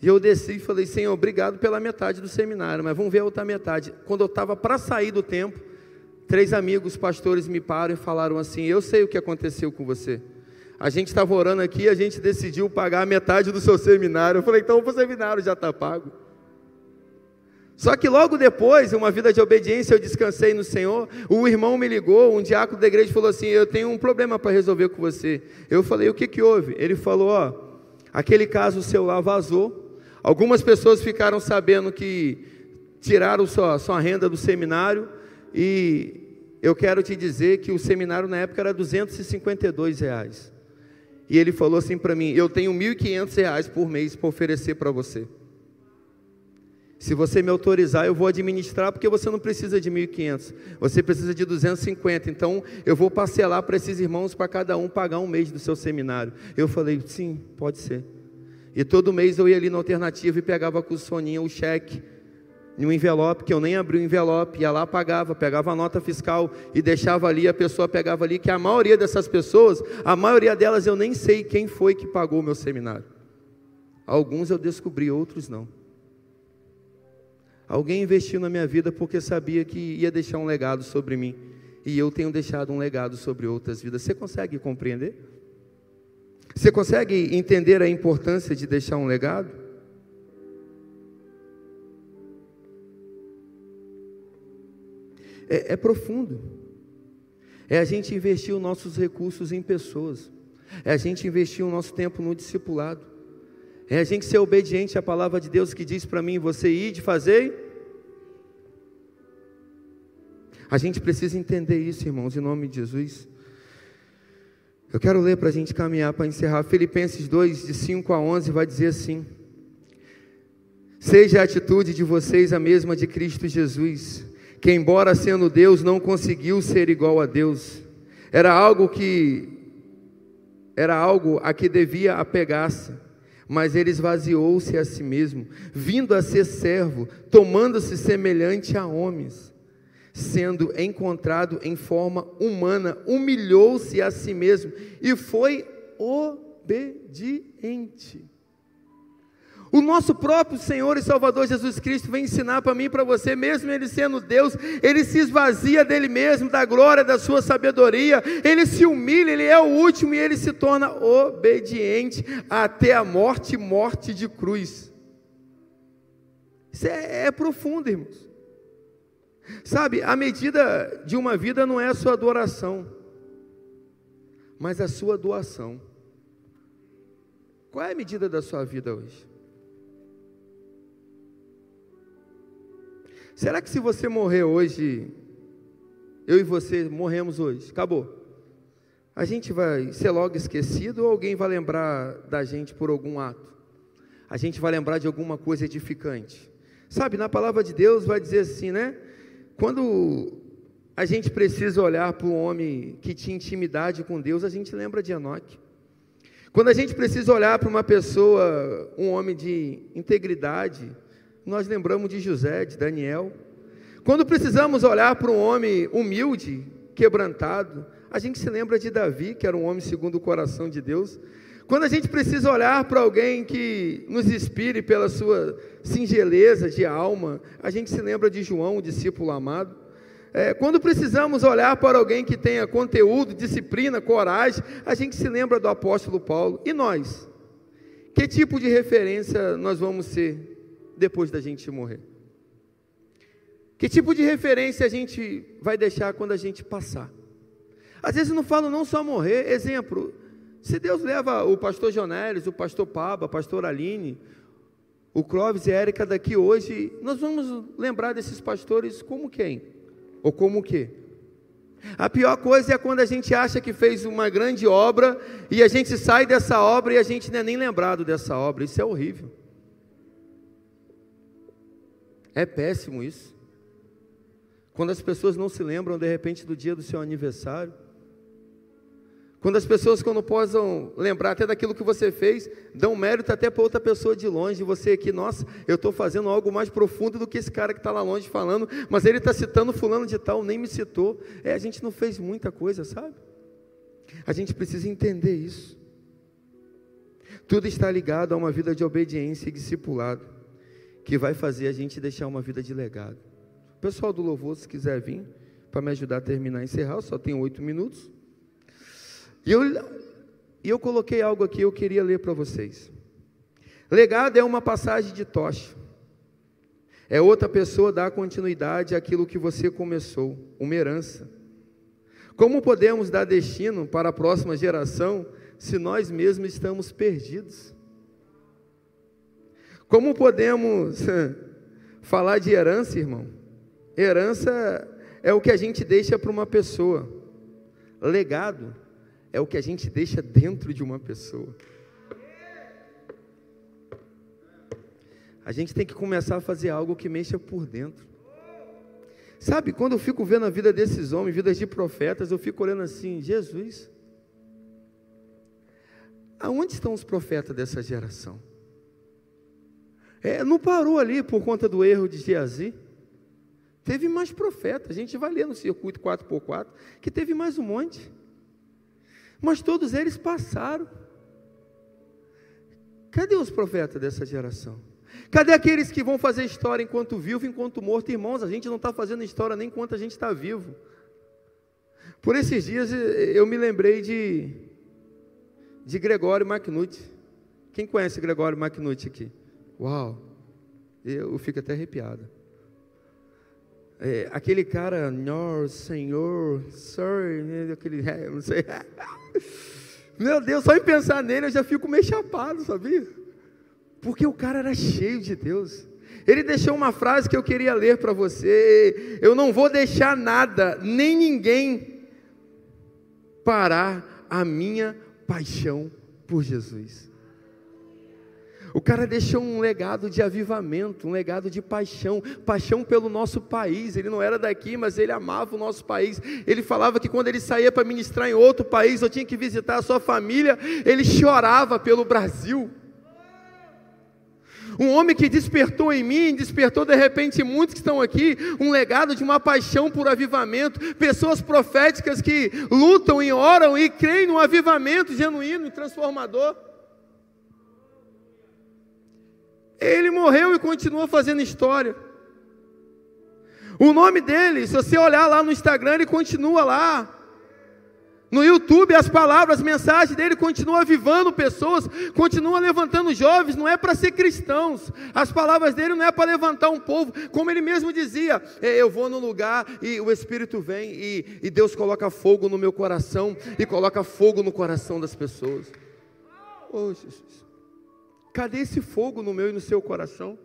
E eu desci e falei, Senhor, obrigado pela metade do seminário, mas vamos ver a outra metade. Quando eu estava para sair do tempo, três amigos pastores me param e falaram assim: Eu sei o que aconteceu com você. A gente estava orando aqui e a gente decidiu pagar metade do seu seminário. Eu falei, então o seminário já está pago. Só que logo depois, uma vida de obediência, eu descansei no Senhor. O irmão me ligou, um diácono da igreja falou assim: Eu tenho um problema para resolver com você. Eu falei: O que, que houve? Ele falou: Ó, aquele caso seu lá vazou. Algumas pessoas ficaram sabendo que tiraram sua, sua renda do seminário. E eu quero te dizer que o seminário na época era 252 reais. E ele falou assim para mim: Eu tenho 1.500 reais por mês para oferecer para você. Se você me autorizar, eu vou administrar, porque você não precisa de 1.500, você precisa de 250. Então, eu vou parcelar para esses irmãos, para cada um pagar um mês do seu seminário. Eu falei: Sim, pode ser. E todo mês eu ia ali na alternativa e pegava com o soninho o cheque em um envelope, que eu nem abri o envelope, ia lá, pagava, pegava a nota fiscal e deixava ali, a pessoa pegava ali, que a maioria dessas pessoas, a maioria delas eu nem sei quem foi que pagou o meu seminário. Alguns eu descobri, outros não. Alguém investiu na minha vida porque sabia que ia deixar um legado sobre mim. E eu tenho deixado um legado sobre outras vidas. Você consegue compreender? Você consegue entender a importância de deixar um legado? É, é profundo. É a gente investir os nossos recursos em pessoas. É a gente investir o nosso tempo no discipulado. É a gente ser obediente à palavra de Deus que diz para mim: você ir de fazer. A gente precisa entender isso, irmãos, em nome de Jesus. Eu quero ler para a gente caminhar para encerrar. Filipenses 2, de 5 a 11, vai dizer assim: Seja a atitude de vocês a mesma de Cristo Jesus, que, embora sendo Deus, não conseguiu ser igual a Deus. Era algo que era algo a que devia apegar-se mas ele esvaziou-se a si mesmo, vindo a ser servo, tomando-se semelhante a homens. Sendo encontrado em forma humana, humilhou-se a si mesmo e foi obediente. O nosso próprio Senhor e Salvador Jesus Cristo vem ensinar para mim e para você, mesmo Ele sendo Deus, Ele se esvazia dele mesmo, da glória da sua sabedoria, Ele se humilha, Ele é o último e Ele se torna obediente até a morte morte de cruz. Isso é, é profundo, irmãos. Sabe, a medida de uma vida não é a sua adoração, mas a sua doação. Qual é a medida da sua vida hoje? Será que se você morrer hoje, eu e você morremos hoje, acabou? A gente vai ser logo esquecido ou alguém vai lembrar da gente por algum ato? A gente vai lembrar de alguma coisa edificante? Sabe, na palavra de Deus vai dizer assim, né? Quando a gente precisa olhar para um homem que tinha intimidade com Deus, a gente lembra de Enoque. Quando a gente precisa olhar para uma pessoa, um homem de integridade, nós lembramos de José, de Daniel. Quando precisamos olhar para um homem humilde, quebrantado, a gente se lembra de Davi, que era um homem segundo o coração de Deus. Quando a gente precisa olhar para alguém que nos inspire pela sua singeleza de alma, a gente se lembra de João, o discípulo amado. É, quando precisamos olhar para alguém que tenha conteúdo, disciplina, coragem, a gente se lembra do apóstolo Paulo. E nós? Que tipo de referência nós vamos ser depois da gente morrer? Que tipo de referência a gente vai deixar quando a gente passar? Às vezes não falo não só morrer, exemplo, se Deus leva o pastor Jonelis, o pastor Paba, a pastor Aline, o Clóvis e a Érica daqui hoje, nós vamos lembrar desses pastores como quem? Ou como o quê? A pior coisa é quando a gente acha que fez uma grande obra e a gente sai dessa obra e a gente não é nem lembrado dessa obra. Isso é horrível. É péssimo isso. Quando as pessoas não se lembram de repente do dia do seu aniversário. Quando as pessoas, quando possam lembrar até daquilo que você fez, dão mérito até para outra pessoa de longe. Você aqui, nossa, eu estou fazendo algo mais profundo do que esse cara que está lá longe falando, mas ele está citando fulano de tal, nem me citou. É, a gente não fez muita coisa, sabe? A gente precisa entender isso. Tudo está ligado a uma vida de obediência e discipulado que vai fazer a gente deixar uma vida de legado. O pessoal do louvor, se quiser vir para me ajudar a terminar e encerrar, só tenho oito minutos. E eu, eu coloquei algo aqui, eu queria ler para vocês. Legado é uma passagem de tocha. É outra pessoa dar continuidade àquilo que você começou, uma herança. Como podemos dar destino para a próxima geração se nós mesmos estamos perdidos? Como podemos falar de herança, irmão? Herança é o que a gente deixa para uma pessoa. Legado é o que a gente deixa dentro de uma pessoa. A gente tem que começar a fazer algo que mexa por dentro. Sabe, quando eu fico vendo a vida desses homens, vidas de profetas, eu fico olhando assim, Jesus, aonde estão os profetas dessa geração? É, não parou ali por conta do erro de Geazi. Teve mais profetas. A gente vai ler no circuito 4x4 que teve mais um monte. Mas todos eles passaram. Cadê os profetas dessa geração? Cadê aqueles que vão fazer história enquanto vivo, enquanto morto? Irmãos, a gente não está fazendo história nem enquanto a gente está vivo. Por esses dias eu me lembrei de, de Gregório McNutt. Quem conhece Gregório McNutt aqui? Uau! Eu fico até arrepiado. é, aquele cara, Senhor, Senhor, Sir, aquele, não sei. *laughs* Meu Deus, só em pensar nele eu já fico meio chapado, sabia? Porque o cara era cheio de Deus. Ele deixou uma frase que eu queria ler para você: Eu não vou deixar nada, nem ninguém, parar a minha paixão por Jesus. O cara deixou um legado de avivamento, um legado de paixão, paixão pelo nosso país. Ele não era daqui, mas ele amava o nosso país. Ele falava que quando ele saía para ministrar em outro país, eu tinha que visitar a sua família, ele chorava pelo Brasil. Um homem que despertou em mim, despertou de repente muitos que estão aqui, um legado de uma paixão por avivamento, pessoas proféticas que lutam e oram e creem no avivamento genuíno e transformador. Ele morreu e continua fazendo história. O nome dele, se você olhar lá no Instagram, ele continua lá. No YouTube, as palavras, as mensagens dele continuam avivando pessoas, continuam levantando jovens, não é para ser cristãos, as palavras dele não é para levantar um povo, como ele mesmo dizia: é, eu vou no lugar e o Espírito vem e, e Deus coloca fogo no meu coração e coloca fogo no coração das pessoas. Oh, Jesus. Cadê esse fogo no meu e no seu coração?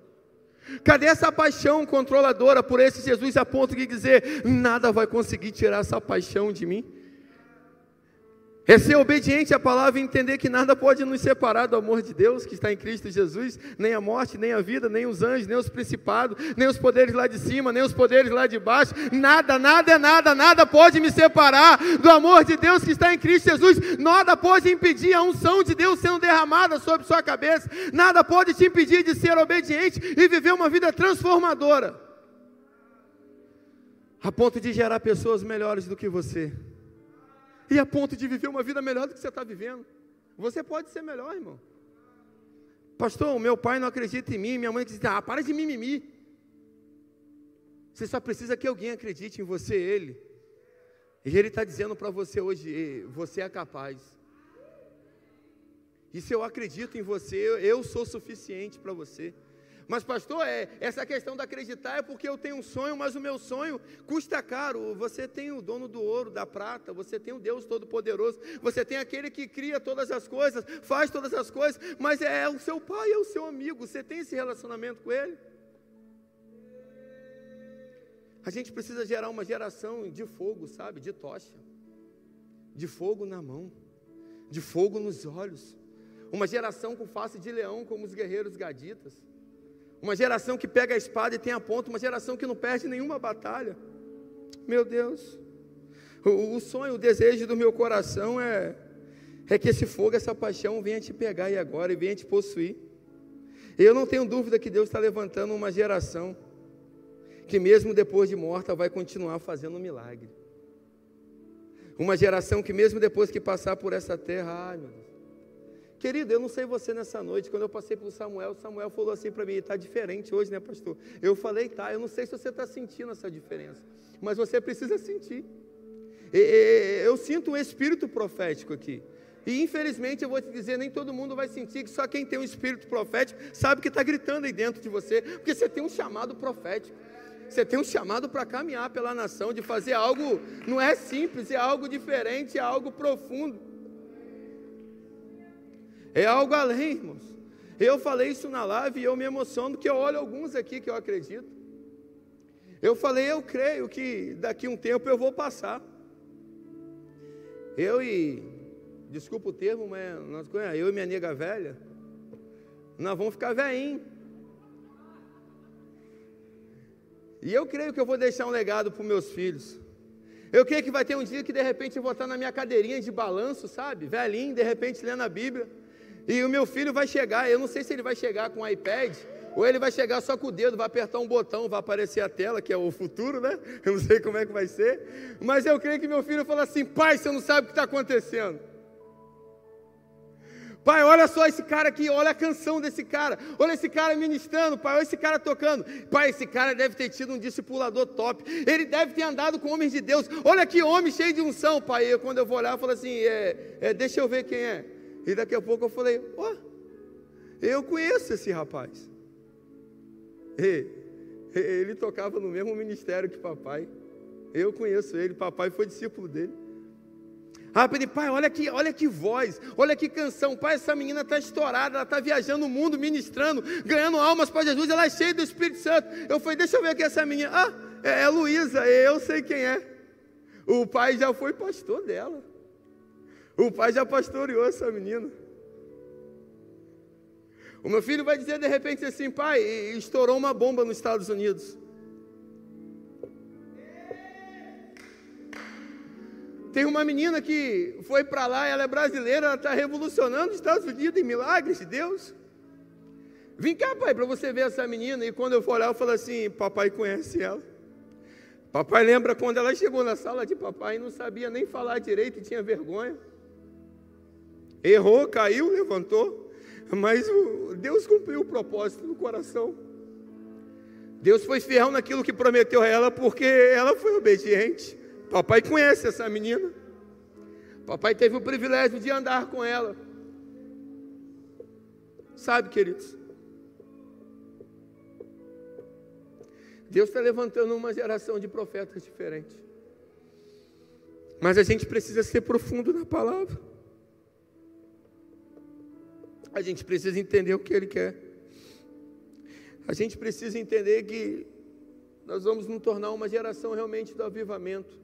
Cadê essa paixão controladora por esse Jesus a ponto de dizer: nada vai conseguir tirar essa paixão de mim? É ser obediente à palavra e entender que nada pode nos separar do amor de Deus que está em Cristo Jesus, nem a morte, nem a vida, nem os anjos, nem os principados, nem os poderes lá de cima, nem os poderes lá de baixo. Nada, nada é nada, nada pode me separar do amor de Deus que está em Cristo Jesus. Nada pode impedir a unção de Deus sendo derramada sobre sua cabeça. Nada pode te impedir de ser obediente e viver uma vida transformadora. A ponto de gerar pessoas melhores do que você e a ponto de viver uma vida melhor do que você está vivendo. Você pode ser melhor, irmão. Pastor, meu pai não acredita em mim, minha mãe diz: ah, para de mimimi. Você só precisa que alguém acredite em você, ele. E ele está dizendo para você hoje: você é capaz. E se eu acredito em você, eu sou suficiente para você. Mas, pastor, é, essa questão de acreditar é porque eu tenho um sonho, mas o meu sonho custa caro. Você tem o dono do ouro, da prata, você tem o Deus Todo-Poderoso, você tem aquele que cria todas as coisas, faz todas as coisas, mas é o seu pai, é o seu amigo. Você tem esse relacionamento com ele? A gente precisa gerar uma geração de fogo, sabe? De tocha, de fogo na mão, de fogo nos olhos. Uma geração com face de leão, como os guerreiros gaditas uma geração que pega a espada e tem a ponta, uma geração que não perde nenhuma batalha. Meu Deus. O, o sonho, o desejo do meu coração é, é que esse fogo, essa paixão venha te pegar e agora e venha te possuir. Eu não tenho dúvida que Deus está levantando uma geração que, mesmo depois de morta, vai continuar fazendo um milagre. Uma geração que, mesmo depois que passar por essa terra, ai meu Deus, Querido, eu não sei você nessa noite, quando eu passei por Samuel, Samuel falou assim para mim, está diferente hoje, né, pastor? Eu falei, tá, eu não sei se você está sentindo essa diferença, mas você precisa sentir. Eu sinto um espírito profético aqui. E infelizmente eu vou te dizer, nem todo mundo vai sentir que só quem tem um espírito profético sabe que está gritando aí dentro de você, porque você tem um chamado profético. Você tem um chamado para caminhar pela nação, de fazer algo, não é simples, é algo diferente, é algo profundo. É algo além, irmãos. Eu falei isso na live e eu me emociono porque eu olho alguns aqui que eu acredito. Eu falei, eu creio que daqui um tempo eu vou passar. Eu e, desculpa o termo, mas nós, eu e minha nega velha, nós vamos ficar velhinhos. E eu creio que eu vou deixar um legado para os meus filhos. Eu creio que vai ter um dia que de repente eu vou estar na minha cadeirinha de balanço, sabe? Velhinho, de repente lendo a Bíblia. E o meu filho vai chegar, eu não sei se ele vai chegar com o iPad, ou ele vai chegar só com o dedo, vai apertar um botão, vai aparecer a tela, que é o futuro, né? *laughs* Eu não sei como é que vai ser. Mas eu creio que meu filho fala assim: pai, você não sabe o que está acontecendo. Pai, olha só esse cara aqui, olha a canção desse cara, olha esse cara ministrando, pai, olha esse cara tocando. Pai, esse cara deve ter tido um discipulador top, ele deve ter andado com homens de Deus. Olha que homem cheio de unção, pai. Quando eu vou olhar, eu falo assim: é, é, deixa eu ver quem é. E daqui a pouco eu falei: Ó, oh, eu conheço esse rapaz. E Ele tocava no mesmo ministério que papai. Eu conheço ele, papai foi discípulo dele. Ah, ele, pai, olha que, olha que voz, olha que canção. Pai, essa menina está estourada, ela está viajando o mundo, ministrando, ganhando almas para Jesus, ela é cheia do Espírito Santo. Eu falei, deixa eu ver aqui essa menina. Ah, é, é Luísa, eu sei quem é. O pai já foi pastor dela. O pai já pastoreou essa menina. O meu filho vai dizer de repente assim, pai, estourou uma bomba nos Estados Unidos. Tem uma menina que foi para lá, ela é brasileira, ela está revolucionando os Estados Unidos em milagres de Deus. Vem cá, pai, para você ver essa menina. E quando eu for olhar, eu falo assim: Papai conhece ela. Papai lembra quando ela chegou na sala de papai e não sabia nem falar direito e tinha vergonha. Errou, caiu, levantou. Mas Deus cumpriu o propósito no coração. Deus foi fiel naquilo que prometeu a ela, porque ela foi obediente. Papai conhece essa menina. Papai teve o privilégio de andar com ela. Sabe, queridos? Deus está levantando uma geração de profetas diferentes. Mas a gente precisa ser profundo na palavra. A gente precisa entender o que Ele quer. A gente precisa entender que nós vamos nos tornar uma geração realmente do avivamento.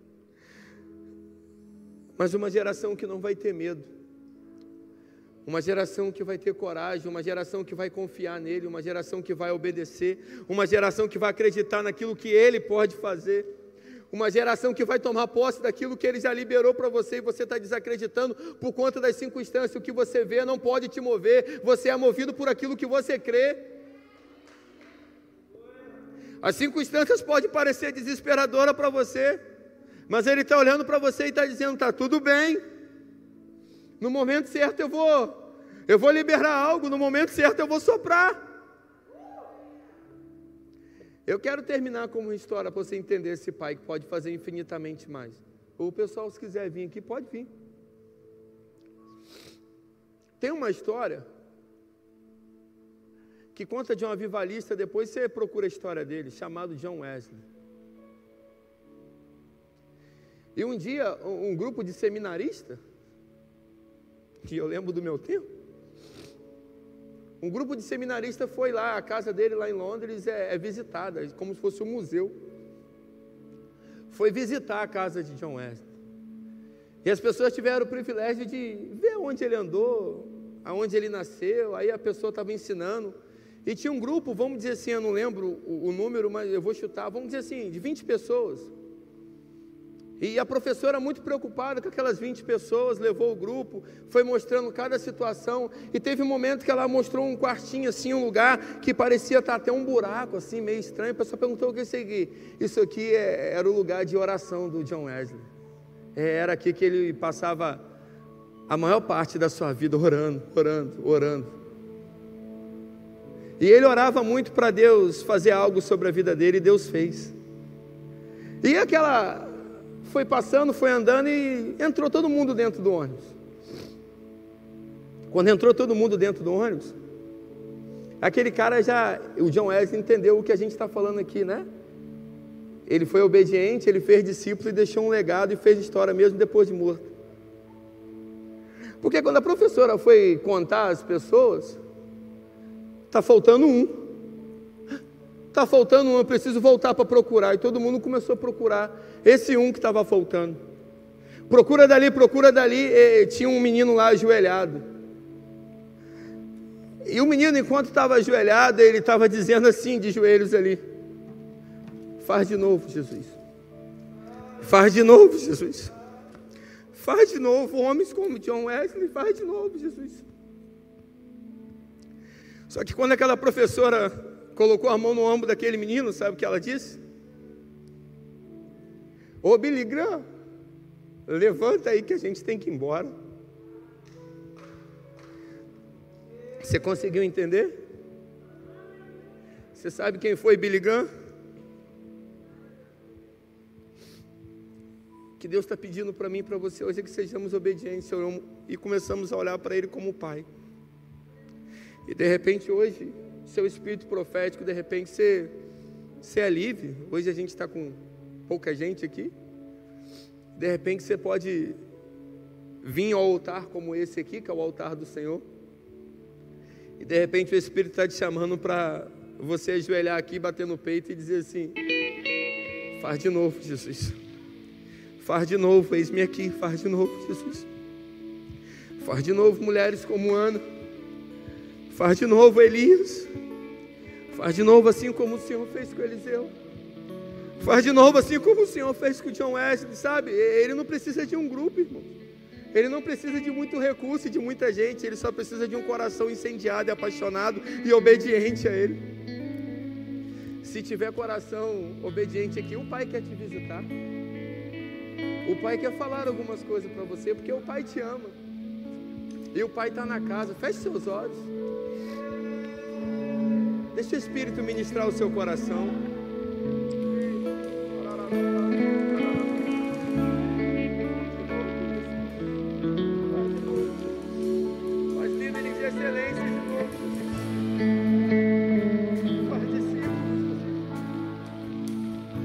Mas uma geração que não vai ter medo, uma geração que vai ter coragem, uma geração que vai confiar nele, uma geração que vai obedecer, uma geração que vai acreditar naquilo que ele pode fazer, uma geração que vai tomar posse daquilo que ele já liberou para você e você está desacreditando por conta das circunstâncias. O que você vê não pode te mover, você é movido por aquilo que você crê. As circunstâncias podem parecer desesperadoras para você, mas Ele está olhando para você e está dizendo: está tudo bem. No momento certo eu vou, eu vou liberar algo. No momento certo eu vou soprar. Eu quero terminar com uma história para você entender esse pai que pode fazer infinitamente mais. Ou o pessoal, se quiser vir aqui, pode vir. Tem uma história que conta de um avivalista, depois você procura a história dele, chamado John Wesley. E um dia, um, grupo de seminaristas, que eu lembro do meu tempo, um grupo de seminaristas foi lá, a casa dele lá em Londres é, é visitada, como se fosse um museu. Foi visitar a casa de John Wesley. E as pessoas tiveram o privilégio de ver onde ele andou, aonde ele nasceu, aí a pessoa estava ensinando. E tinha um grupo, vamos dizer assim, eu não lembro o, o número, mas eu vou chutar, vamos dizer assim, de 20 pessoas. E a professora, muito preocupada com aquelas 20 pessoas, levou o grupo, foi mostrando cada situação. E teve um momento que ela mostrou um quartinho, assim, um lugar que parecia estar até um buraco, assim, meio estranho. A pessoa perguntou o que é isso aqui. Isso aqui é, era o lugar de oração do John Wesley. É, era aqui que ele passava a maior parte da sua vida orando, orando, orando. E ele orava muito para Deus fazer algo sobre a vida dele, e Deus fez. E aquela foi passando, foi andando e entrou todo mundo dentro do ônibus. Quando entrou todo mundo dentro do ônibus, aquele cara já, o John Wesley entendeu o que a gente está falando aqui, né? Ele foi obediente, ele fez discípulo e deixou um legado e fez história mesmo depois de morto. Porque quando a professora foi contar as pessoas, está faltando um. Está faltando um, eu preciso voltar para procurar. E todo mundo começou a procurar esse um que estava faltando. Procura dali, procura dali. E tinha um menino lá ajoelhado. E o menino, enquanto estava ajoelhado, ele estava dizendo assim, de joelhos ali: Faz de novo, Jesus. Faz de novo, Jesus. Faz de novo, homens como John Wesley, faz de novo, Jesus. Só que quando aquela professora colocou a mão no ombro daquele menino, sabe o que ela disse? Ô Billy Graham, levanta aí que a gente tem que ir embora. Você conseguiu entender? Você sabe quem foi Billy Graham? Que Deus está pedindo para mim e para você hoje é que sejamos obedientes e começamos a olhar para Ele como Pai. E de repente hoje, seu espírito profético, de repente você ser livre. Hoje a gente está com pouca gente aqui. De repente você pode vir ao altar como esse aqui, que é o altar do Senhor. E de repente o Espírito está te chamando para você ajoelhar aqui, bater no peito e dizer assim: Faz de novo, Jesus. Faz de novo, eis-me aqui, faz de novo, Jesus. Faz de novo, mulheres como Ana. Faz de novo, Elias. Faz de novo assim como o Senhor fez com Eliseu. Faz de novo assim como o Senhor fez com o John Wesley, sabe? Ele não precisa de um grupo, irmão. Ele não precisa de muito recurso e de muita gente, ele só precisa de um coração incendiado e apaixonado e obediente a Ele. Se tiver coração obediente aqui, o Pai quer te visitar. O Pai quer falar algumas coisas para você, porque o Pai te ama. E o Pai está na casa. Feche seus olhos. Deixa o Espírito ministrar o seu coração.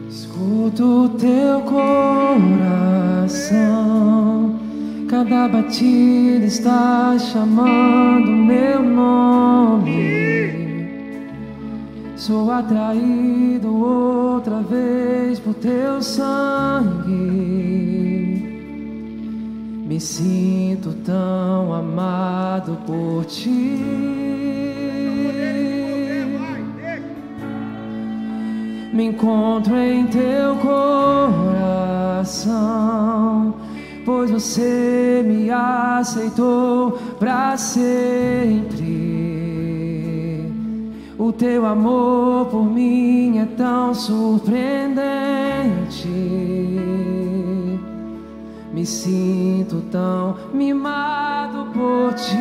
Escuto o teu coração, cada batida está chamando meu nome. Sou atraído outra vez por teu sangue. Me sinto tão amado por ti. Me encontro em teu coração, pois você me aceitou para sempre. O teu amor por mim é tão surpreendente. Me sinto tão mimado por ti.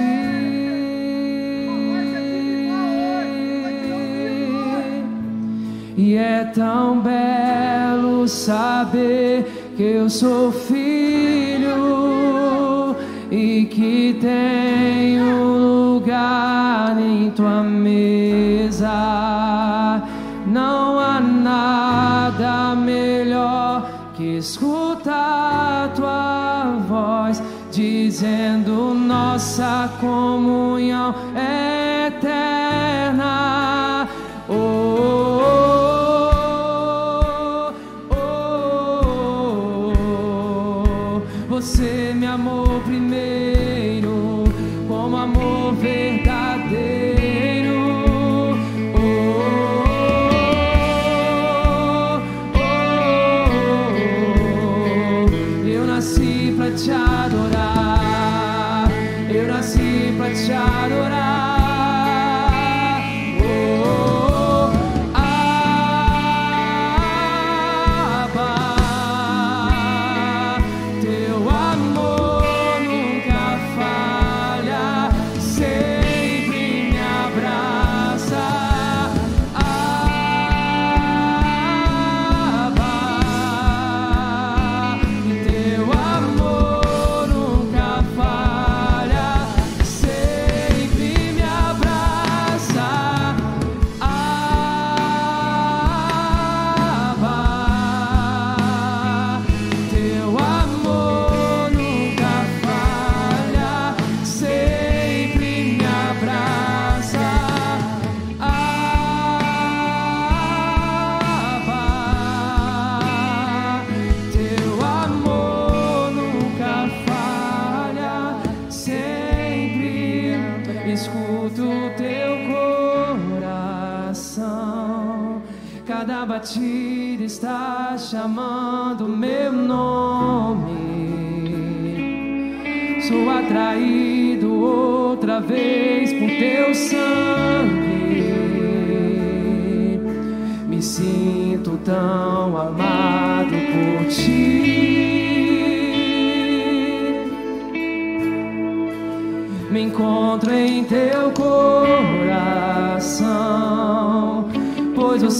E é tão belo saber que eu sou filho e que tenho lugar em tua mesa. Não há nada melhor que escutar tua voz dizendo nossa comunhão é eterna. Oh, oh, oh, oh. Você me amou primeiro como amor verdadeiro.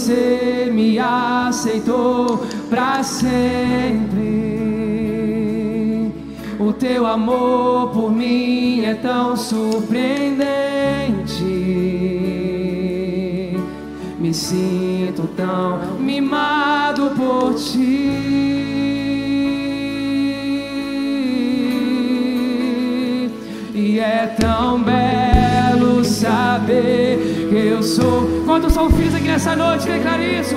Você me aceitou para sempre. O teu amor por mim é tão surpreendente. Me sinto tão mimado por ti. E é tão belo saber que eu sou. Quantos são filhos aqui nessa noite? Declara isso.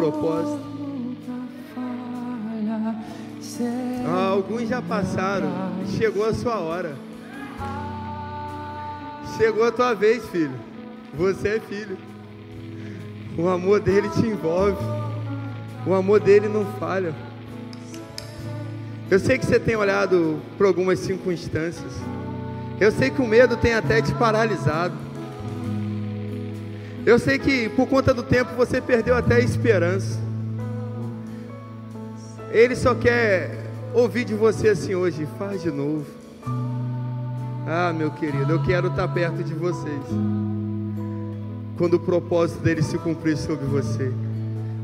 Propósito. Ah, alguns já passaram. Chegou a sua hora. Chegou a tua vez, filho. Você é filho. O amor dele te envolve. O amor dele não falha. Eu sei que você tem olhado para algumas circunstâncias. Eu sei que o medo tem até te paralisado. Eu sei que por conta do tempo você perdeu até a esperança. Ele só quer ouvir de você assim hoje, faz de novo. Ah, meu querido, eu quero estar perto de vocês. Quando o propósito dele se cumprir sobre você.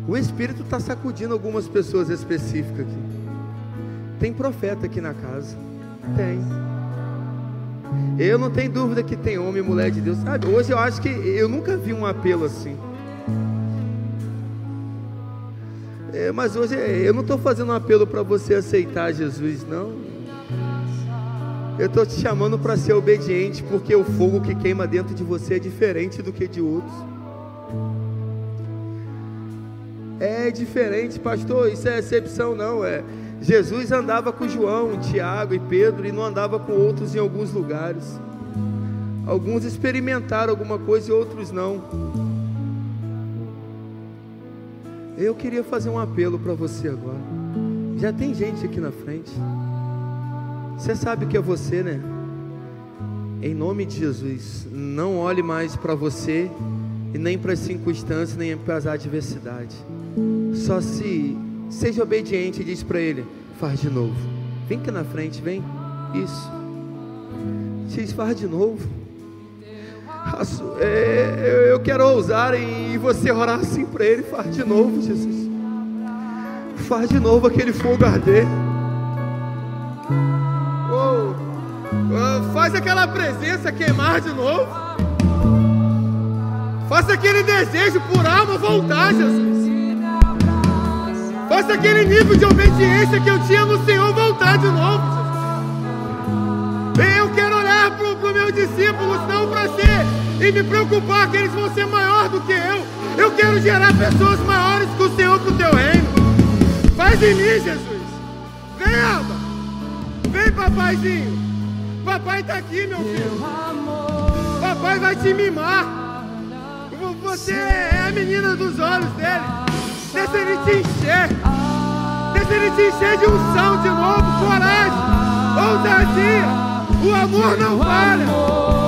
O Espírito está sacudindo algumas pessoas específicas aqui. Tem profeta aqui na casa. Tem. Eu não tenho dúvida que tem homem e mulher de Deus. Sabe, hoje eu acho que eu nunca vi um apelo assim. É, mas hoje eu não estou fazendo um apelo para você aceitar Jesus, não. Eu estou te chamando para ser obediente, porque o fogo que queima dentro de você é diferente do que de outros. É diferente, pastor. Isso é exceção, não. É Jesus andava com João, Tiago e Pedro e não andava com outros em alguns lugares. Alguns experimentaram alguma coisa e outros não. Eu queria fazer um apelo para você agora. Já tem gente aqui na frente. Você sabe que é você, né? Em nome de Jesus, não olhe mais para você e nem para as circunstâncias, nem para as adversidades. Só se seja obediente e diz para ele: faz de novo. Vem aqui na frente, vem. Isso. Diz, faz de novo. É, eu quero ousar em e você orar assim para ele. Faz de novo, Jesus. Faz de novo aquele fogo arder. Oh, faz aquela presença queimar de novo. Faça aquele desejo por alma voltar, Jesus. Faça aquele nível de obediência que eu tinha no Senhor voltar de novo. Jesus. Eu quero olhar para o meu discípulo, não para ser e me preocupar que eles vão ser maior do que eu. Eu quero gerar pessoas maiores que o Senhor para o teu reino. Faz em mim, Jesus. Vem, Alba. Vem, papaizinho. Papai está aqui, meu filho. Papai vai te mimar. Você é a menina dos olhos dele. Deixa ele te encher. Deus ele te encher de unção de novo, coragem, ousadia. O amor não falha.